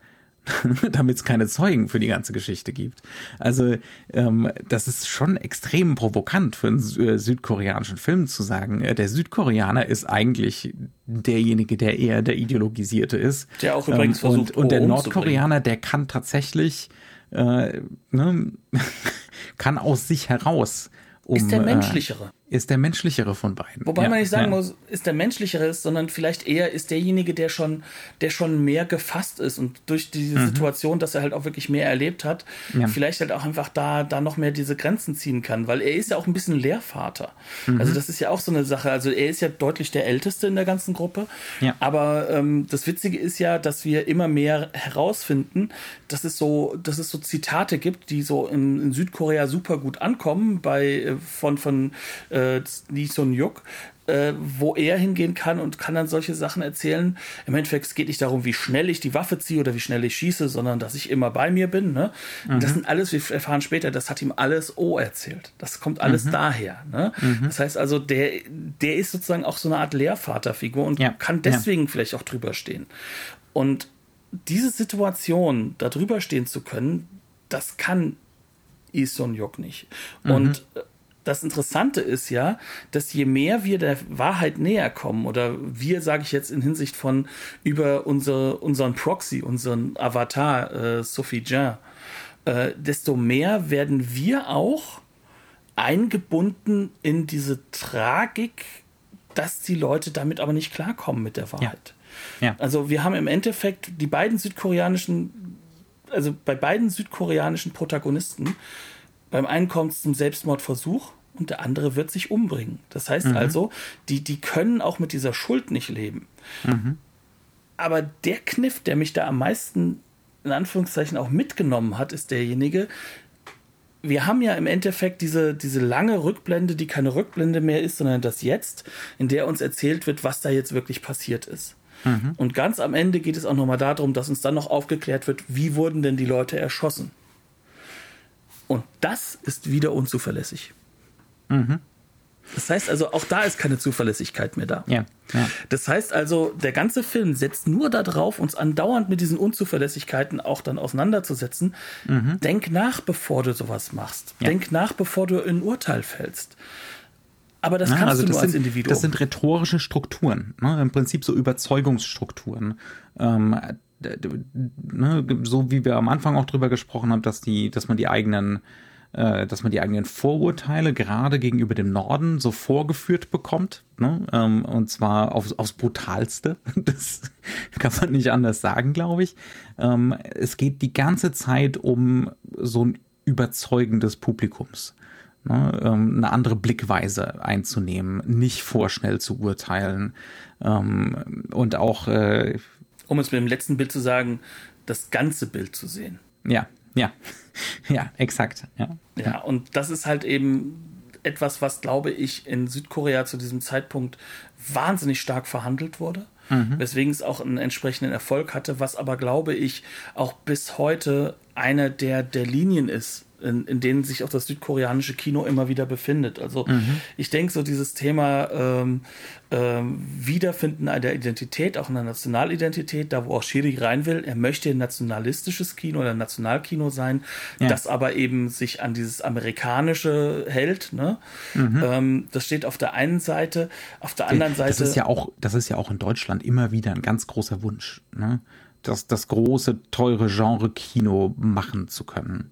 damit es keine Zeugen für die ganze Geschichte gibt. Also ähm, das ist schon extrem provokant für einen äh, südkoreanischen Film zu sagen, äh, der Südkoreaner ist eigentlich derjenige, der eher der Ideologisierte ist. Der auch übrigens ähm, versucht, und, und der Nordkoreaner, der kann tatsächlich äh, ne, kann aus sich heraus um, ist der äh, menschlichere. Ist der menschlichere von beiden. Wobei ja, man nicht sagen ja. muss, ist der menschlichere ist, sondern vielleicht eher ist derjenige, der schon, der schon mehr gefasst ist und durch diese mhm. Situation, dass er halt auch wirklich mehr erlebt hat, ja. vielleicht halt auch einfach da, da noch mehr diese Grenzen ziehen kann, weil er ist ja auch ein bisschen Lehrvater. Mhm. Also das ist ja auch so eine Sache. Also er ist ja deutlich der Älteste in der ganzen Gruppe. Ja. Aber ähm, das Witzige ist ja, dass wir immer mehr herausfinden, dass es so, dass es so Zitate gibt, die so in, in Südkorea super gut ankommen bei äh, von von äh, Lee Sun Yuk, äh, wo er hingehen kann und kann dann solche Sachen erzählen. Im Endeffekt es geht nicht darum, wie schnell ich die Waffe ziehe oder wie schnell ich schieße, sondern dass ich immer bei mir bin. Ne? Mhm. Das sind alles, wir erfahren später, das hat ihm alles O erzählt. Das kommt alles mhm. daher. Ne? Mhm. Das heißt also, der, der ist sozusagen auch so eine Art Lehrvaterfigur und ja. kann deswegen ja. vielleicht auch drüber stehen. Und diese Situation, da drüber stehen zu können, das kann Ison Yok nicht. Und mhm das Interessante ist ja, dass je mehr wir der Wahrheit näher kommen, oder wir, sage ich jetzt in Hinsicht von über unsere, unseren Proxy, unseren Avatar, äh, Sophie Jean, äh, desto mehr werden wir auch eingebunden in diese Tragik, dass die Leute damit aber nicht klarkommen mit der Wahrheit. Ja. Ja. Also wir haben im Endeffekt die beiden südkoreanischen, also bei beiden südkoreanischen Protagonisten beim einen kommt es zum Selbstmordversuch und der andere wird sich umbringen. Das heißt mhm. also, die, die können auch mit dieser Schuld nicht leben. Mhm. Aber der Kniff, der mich da am meisten in Anführungszeichen auch mitgenommen hat, ist derjenige, wir haben ja im Endeffekt diese, diese lange Rückblende, die keine Rückblende mehr ist, sondern das Jetzt, in der uns erzählt wird, was da jetzt wirklich passiert ist. Mhm. Und ganz am Ende geht es auch nochmal darum, dass uns dann noch aufgeklärt wird, wie wurden denn die Leute erschossen. Und das ist wieder unzuverlässig. Mhm. Das heißt also, auch da ist keine Zuverlässigkeit mehr da. Ja, ja. Das heißt also, der ganze Film setzt nur darauf, uns andauernd mit diesen Unzuverlässigkeiten auch dann auseinanderzusetzen. Mhm. Denk nach, bevor du sowas machst. Ja. Denk nach, bevor du ein Urteil fällst. Aber das kannst also du nur sind, als Individuum. Das sind rhetorische Strukturen, ne? im Prinzip so Überzeugungsstrukturen. Ähm, ne, so wie wir am Anfang auch drüber gesprochen haben, dass die, dass man die eigenen äh, dass man die eigenen Vorurteile gerade gegenüber dem Norden so vorgeführt bekommt, ne? ähm, und zwar aufs, aufs brutalste. Das kann man nicht anders sagen, glaube ich. Ähm, es geht die ganze Zeit um so ein überzeugendes Publikums. Ne, ähm, eine andere Blickweise einzunehmen, nicht vorschnell zu urteilen und auch äh, um es mit dem letzten Bild zu sagen, das ganze Bild zu sehen. Ja, ja, ja, exakt. Ja. ja, und das ist halt eben etwas, was, glaube ich, in Südkorea zu diesem Zeitpunkt wahnsinnig stark verhandelt wurde. Mhm. Weswegen es auch einen entsprechenden Erfolg hatte, was aber, glaube ich, auch bis heute eine der, der Linien ist, in, in denen sich auch das südkoreanische Kino immer wieder befindet. Also mhm. ich denke, so dieses Thema ähm, ähm, Wiederfinden einer Identität, auch einer Nationalidentität, da wo auch Shiri rein will, er möchte ein nationalistisches Kino oder ein Nationalkino sein, ja. das aber eben sich an dieses amerikanische hält. Ne? Mhm. Ähm, das steht auf der einen Seite, auf der anderen Seite. Das ist ja auch, das ist ja auch in Deutschland immer wieder ein ganz großer Wunsch. Ne? das, das große, teure Genre-Kino machen zu können.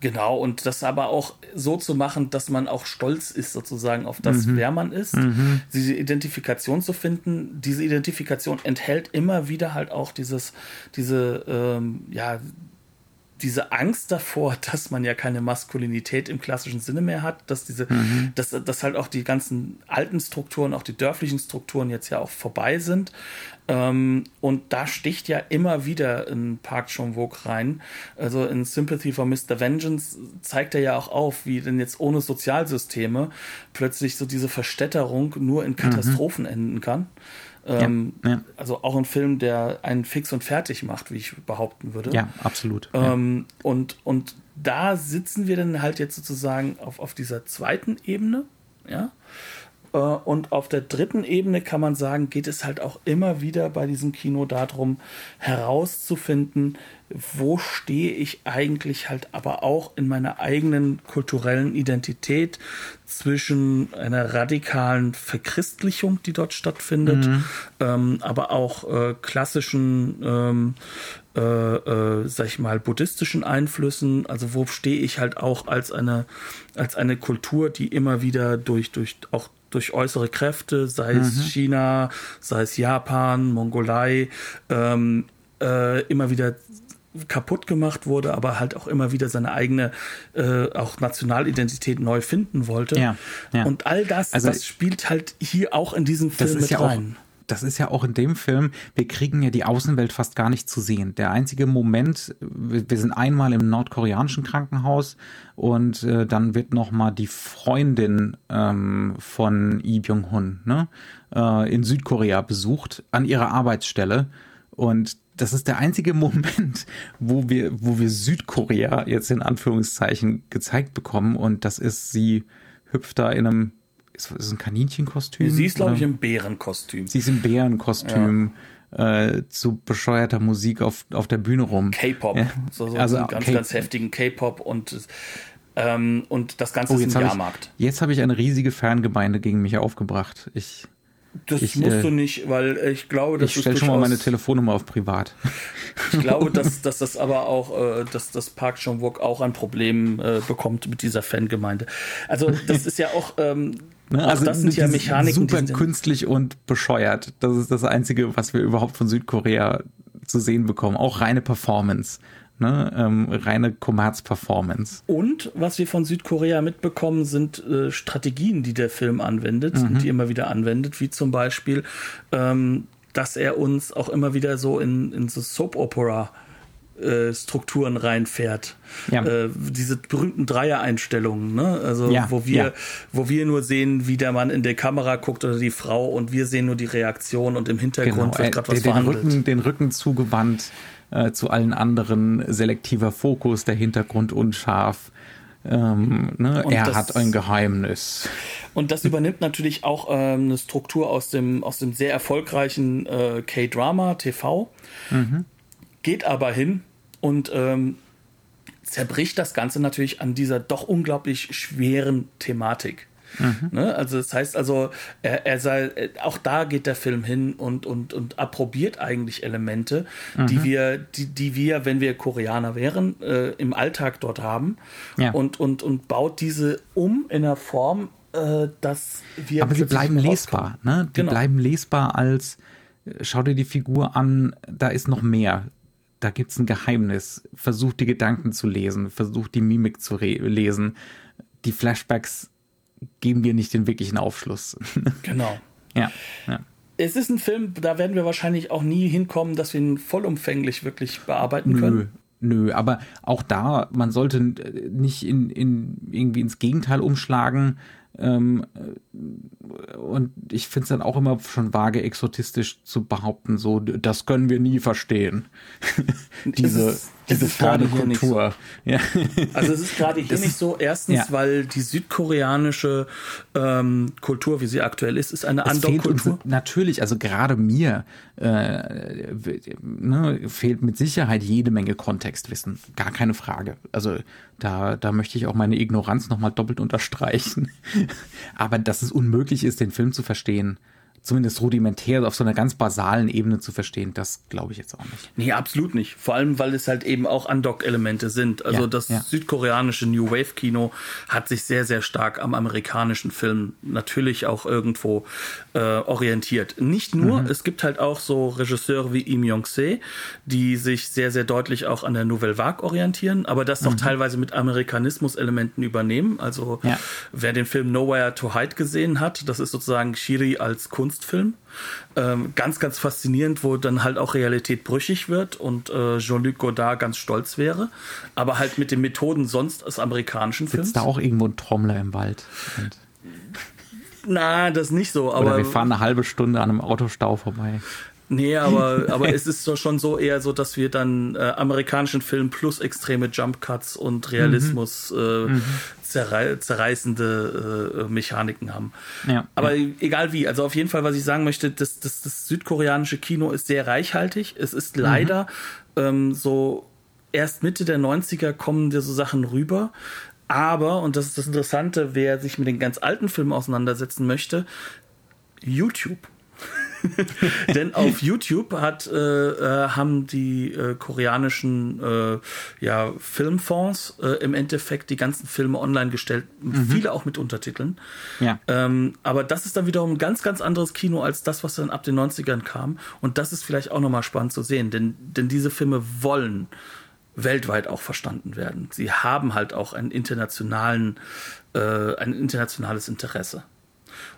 Genau, und das aber auch so zu machen, dass man auch stolz ist sozusagen auf das, mhm. wer man ist. Mhm. Diese Identifikation zu finden, diese Identifikation enthält immer wieder halt auch dieses, diese, ähm, ja, diese Angst davor, dass man ja keine Maskulinität im klassischen Sinne mehr hat, dass diese, mhm. dass, dass halt auch die ganzen alten Strukturen, auch die dörflichen Strukturen jetzt ja auch vorbei sind. Ähm, und da sticht ja immer wieder in Park Chan-wook rein. Also in Sympathy for Mr. Vengeance zeigt er ja auch auf, wie denn jetzt ohne Sozialsysteme plötzlich so diese Verstädterung nur in Katastrophen mhm. enden kann. Ähm, ja, ja. Also auch ein Film, der einen fix und fertig macht, wie ich behaupten würde. Ja, absolut. Ähm, ja. Und, und da sitzen wir dann halt jetzt sozusagen auf, auf dieser zweiten Ebene, ja. Äh, und auf der dritten Ebene kann man sagen, geht es halt auch immer wieder bei diesem Kino darum, herauszufinden, wo stehe ich eigentlich halt aber auch in meiner eigenen kulturellen Identität zwischen einer radikalen Verchristlichung, die dort stattfindet, mhm. ähm, aber auch äh, klassischen, ähm, äh, äh, sag ich mal, buddhistischen Einflüssen. Also wo stehe ich halt auch als eine, als eine Kultur, die immer wieder durch, durch auch durch äußere Kräfte, sei es mhm. China, sei es Japan, Mongolei, ähm, äh, immer wieder kaputt gemacht wurde, aber halt auch immer wieder seine eigene äh, auch Nationalidentität neu finden wollte. Ja, ja. Und all das, also, das spielt halt hier auch in diesem Film mit ja rein. Auch, das ist ja auch in dem Film, wir kriegen ja die Außenwelt fast gar nicht zu sehen. Der einzige Moment, wir sind einmal im nordkoreanischen Krankenhaus und äh, dann wird noch mal die Freundin ähm, von Lee Byung-hun ne, äh, in Südkorea besucht an ihrer Arbeitsstelle und das ist der einzige Moment, wo wir, wo wir Südkorea jetzt in Anführungszeichen gezeigt bekommen und das ist, sie hüpft da in einem, ist das ein Kaninchenkostüm? Sie ist, glaube ich, im Bärenkostüm. Sie ist im Bärenkostüm. Ja. Äh, zu bescheuerter Musik auf, auf der Bühne rum. K-Pop. Ja. So, so also ganz, ganz heftigen K-Pop und ähm, und das Ganze oh, ist ein Jahrmarkt. Ich, jetzt habe ich eine riesige Fangemeinde gegen mich aufgebracht. Ich das ich, musst äh, du nicht, weil ich glaube, dass ich stelle schon mal meine Telefonnummer auf privat. ich glaube, dass, dass das aber auch, äh, dass das Park Chan-wook auch ein Problem äh, bekommt mit dieser Fangemeinde. Also das ist ja auch, ähm, ne? also das sind ja Mechaniken. Super künstlich und bescheuert. Das ist das Einzige, was wir überhaupt von Südkorea zu sehen bekommen. Auch reine Performance ne? ähm, reine Kommerz-Performance. Und was wir von Südkorea mitbekommen, sind äh, Strategien, die der Film anwendet mhm. und die immer wieder anwendet, wie zum Beispiel, ähm, dass er uns auch immer wieder so in, in so Soap-Opera äh, Strukturen reinfährt. Ja. Äh, diese berühmten Dreier-Einstellungen, ne? Also ja, wo wir, ja. wo wir nur sehen, wie der Mann in der Kamera guckt oder die Frau und wir sehen nur die Reaktion und im Hintergrund genau. wird gerade was den verhandelt. Rücken, den Rücken zugewandt äh, zu allen anderen selektiver Fokus, der Hintergrund unscharf. Ähm, ne? Er das, hat ein Geheimnis. Und das übernimmt natürlich auch ähm, eine Struktur aus dem, aus dem sehr erfolgreichen äh, K-Drama TV, mhm. geht aber hin und ähm, zerbricht das Ganze natürlich an dieser doch unglaublich schweren Thematik. Mhm. Ne? Also das heißt also, er, er sei, auch da geht der Film hin und, und, und approbiert eigentlich Elemente, mhm. die wir, die, die wir, wenn wir Koreaner wären, äh, im Alltag dort haben ja. und, und, und baut diese um in einer Form, äh, dass wir. Aber sie bleiben lesbar, ne? Die genau. bleiben lesbar als, äh, schau dir die Figur an, da ist noch mehr da gibt es ein Geheimnis. Versuch die Gedanken zu lesen, versuch die Mimik zu lesen. Die Flashbacks geben wir nicht den wirklichen Aufschluss. Genau. ja, ja. Es ist ein Film, da werden wir wahrscheinlich auch nie hinkommen, dass wir ihn vollumfänglich wirklich bearbeiten Nö. können. Nö, aber auch da, man sollte nicht in, in irgendwie ins Gegenteil umschlagen. Ähm, und ich finde es dann auch immer schon vage exotistisch zu behaupten, so, das können wir nie verstehen. diese, diese ferne Kultur. So. Ja. Also es ist gerade hier das nicht so. Erstens, ja. weil die südkoreanische ähm, Kultur, wie sie aktuell ist, ist eine andere Kultur. Natürlich, also gerade mir äh, ne, fehlt mit Sicherheit jede Menge Kontextwissen. Gar keine Frage. Also da, da möchte ich auch meine Ignoranz nochmal doppelt unterstreichen. Aber dass es unmöglich ist, den Film zu verstehen, zumindest rudimentär auf so einer ganz basalen Ebene zu verstehen, das glaube ich jetzt auch nicht. Nee, absolut nicht. Vor allem, weil es halt eben auch Undock-Elemente sind. Also Ja, das ja. südkoreanische New Wave-Kino hat sich sehr, sehr stark am amerikanischen Film natürlich auch irgendwo äh, orientiert. Nicht nur, es gibt halt auch so Regisseure wie Im Yong-se, die sich sehr, sehr deutlich auch an der Nouvelle Vague orientieren, aber das auch teilweise mit Amerikanismus-Elementen übernehmen. Also Ja. wer den Film Nowhere to Hide gesehen hat, das ist sozusagen Shiri als Kunstfilm. Ähm, ganz, ganz faszinierend, wo dann halt auch Realität brüchig wird und äh, Jean-Luc Godard ganz stolz wäre, aber halt mit den Methoden sonst des amerikanischen Films. Sitzt da auch irgendwo ein Trommler im Wald? Und, Na, das nicht so, oder aber wir fahren eine halbe Stunde an einem Autostau vorbei. Nee, aber aber es ist so schon so eher so, dass wir dann äh, amerikanischen Film plus extreme Jump Cuts und Realismus äh, zerrei zerreißende äh, Mechaniken haben. Ja, Aber egal wie, also auf jeden Fall, was ich sagen möchte, das, das, das südkoreanische Kino ist sehr reichhaltig. Es ist leider ähm, so erst Mitte der 90er kommen dir so Sachen rüber. Aber, und das ist das Interessante, wer sich mit den ganz alten Filmen auseinandersetzen möchte, YouTube. Denn auf YouTube hat, äh, äh, haben die äh, koreanischen äh, ja, Filmfonds äh, im Endeffekt die ganzen Filme online gestellt, viele auch mit Untertiteln. Ja. Ähm, aber das ist dann wiederum ein ganz, ganz anderes Kino als das, was dann ab den 90ern kam. Und das ist vielleicht auch nochmal spannend zu sehen, denn, denn diese Filme wollen weltweit auch verstanden werden. Sie haben halt auch einen internationalen, äh, ein internationales Interesse.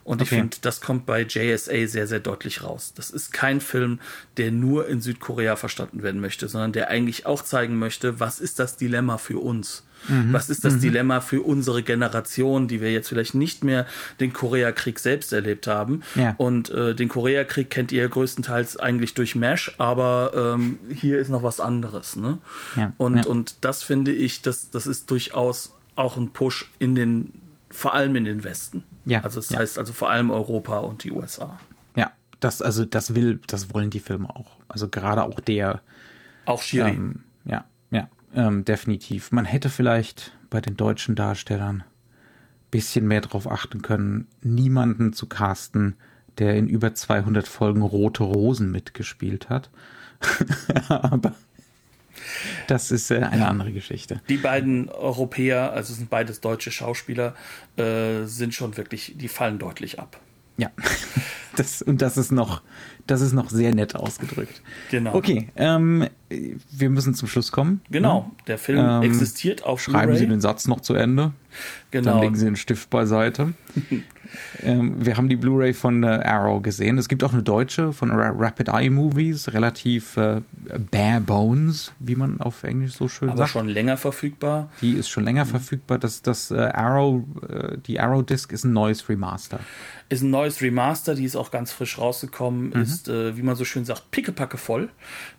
Und ich Okay. finde, das kommt bei JSA sehr, sehr deutlich raus. Das ist kein Film, der nur in Südkorea verstanden werden möchte, sondern der eigentlich auch zeigen möchte, was ist das Dilemma für uns? Mhm. Was ist das Dilemma für unsere Generation, die wir jetzt vielleicht nicht mehr den Koreakrieg selbst erlebt haben? Ja. Und äh, den Koreakrieg kennt ihr größtenteils eigentlich durch MASH, aber ähm, hier ist noch was anderes. Ne? Ja, Und, ja. und das finde ich, das, das ist durchaus auch ein Push in den, vor allem in den Westen. Ja, Also das ja. heißt also vor allem Europa und die USA. Ja, das, also das will, das wollen die Filme auch. Also gerade auch der, Auch Shiri. ähm, ja, ja, ähm, definitiv. Man hätte vielleicht bei den deutschen Darstellern bisschen mehr darauf achten können, niemanden zu casten, der in über 200 Folgen Rote Rosen mitgespielt hat. Aber das ist äh, eine andere Geschichte. Die beiden Europäer, also es sind beides deutsche Schauspieler, äh, sind schon wirklich, die fallen deutlich ab. Ja, das, und das ist noch, das ist noch sehr nett ausgedrückt. Genau. Okay, ähm, wir müssen zum Schluss kommen. Genau, der Film Ähm, existiert auf Schreiben Sie den Satz noch zu Ende. Dann Genau. legen Sie den Stift beiseite. ähm, wir haben die Blu-ray von äh, Arrow gesehen. Es gibt auch eine deutsche von Ra Rapid Eye Movies, relativ äh, bare bones, wie man auf Englisch so schön aber sagt. schon länger verfügbar. Die ist schon länger verfügbar. Das, das äh, Arrow, äh, die Arrow Disc ist ein neues Remaster. Ist ein neues Remaster, die ist auch ganz frisch rausgekommen, Mhm. ist, äh, wie man so schön sagt, pickepacke voll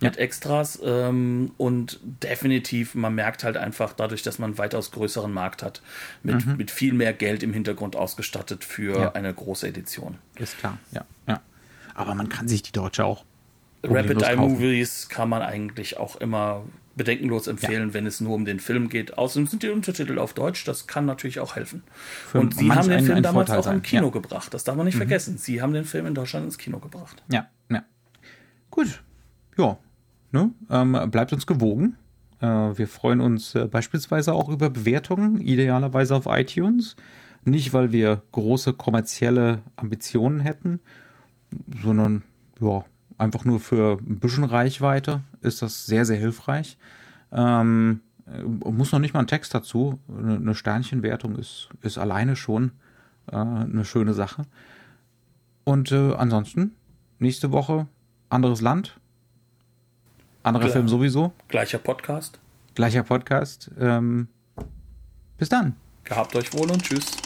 mit Extras ähm, und definitiv, man merkt halt einfach dadurch, dass man einen weitaus größeren Markt hat, mit, mit viel mehr Geld im Hintergrund ausgestattet für Mhm. Ja. eine große Edition. Ist klar, ja. ja. Aber man kann sich die deutsche auch. Rapid Eye. Movies kann man eigentlich auch immer bedenkenlos empfehlen, wenn es nur um den Film geht. Außerdem sind die Untertitel auf Deutsch, das kann natürlich auch helfen. Für Und sie haben den einen Film ein damals Vorteil auch im sein, Kino ja. Mhm. gebracht. Das darf man nicht vergessen. Sie haben den Film in Deutschland ins Kino gebracht. Ja, ja. Gut. Ja. Ne? Ähm, bleibt uns gewogen. Äh, wir freuen uns äh, beispielsweise auch über Bewertungen, idealerweise auf iTunes. Nicht, weil wir große kommerzielle Ambitionen hätten, sondern ja, einfach nur für ein bisschen Reichweite ist das sehr, sehr hilfreich. Ähm, äh, muss noch nicht mal ein Text dazu. Eine, Sternchenwertung ist, ist alleine schon äh, eine schöne Sache. Und äh, ansonsten, nächste Woche, anderes Land, anderer Klar. Film sowieso, Gleicher Podcast. gleicher Podcast. Ähm, bis dann. Gehabt euch wohl und tschüss.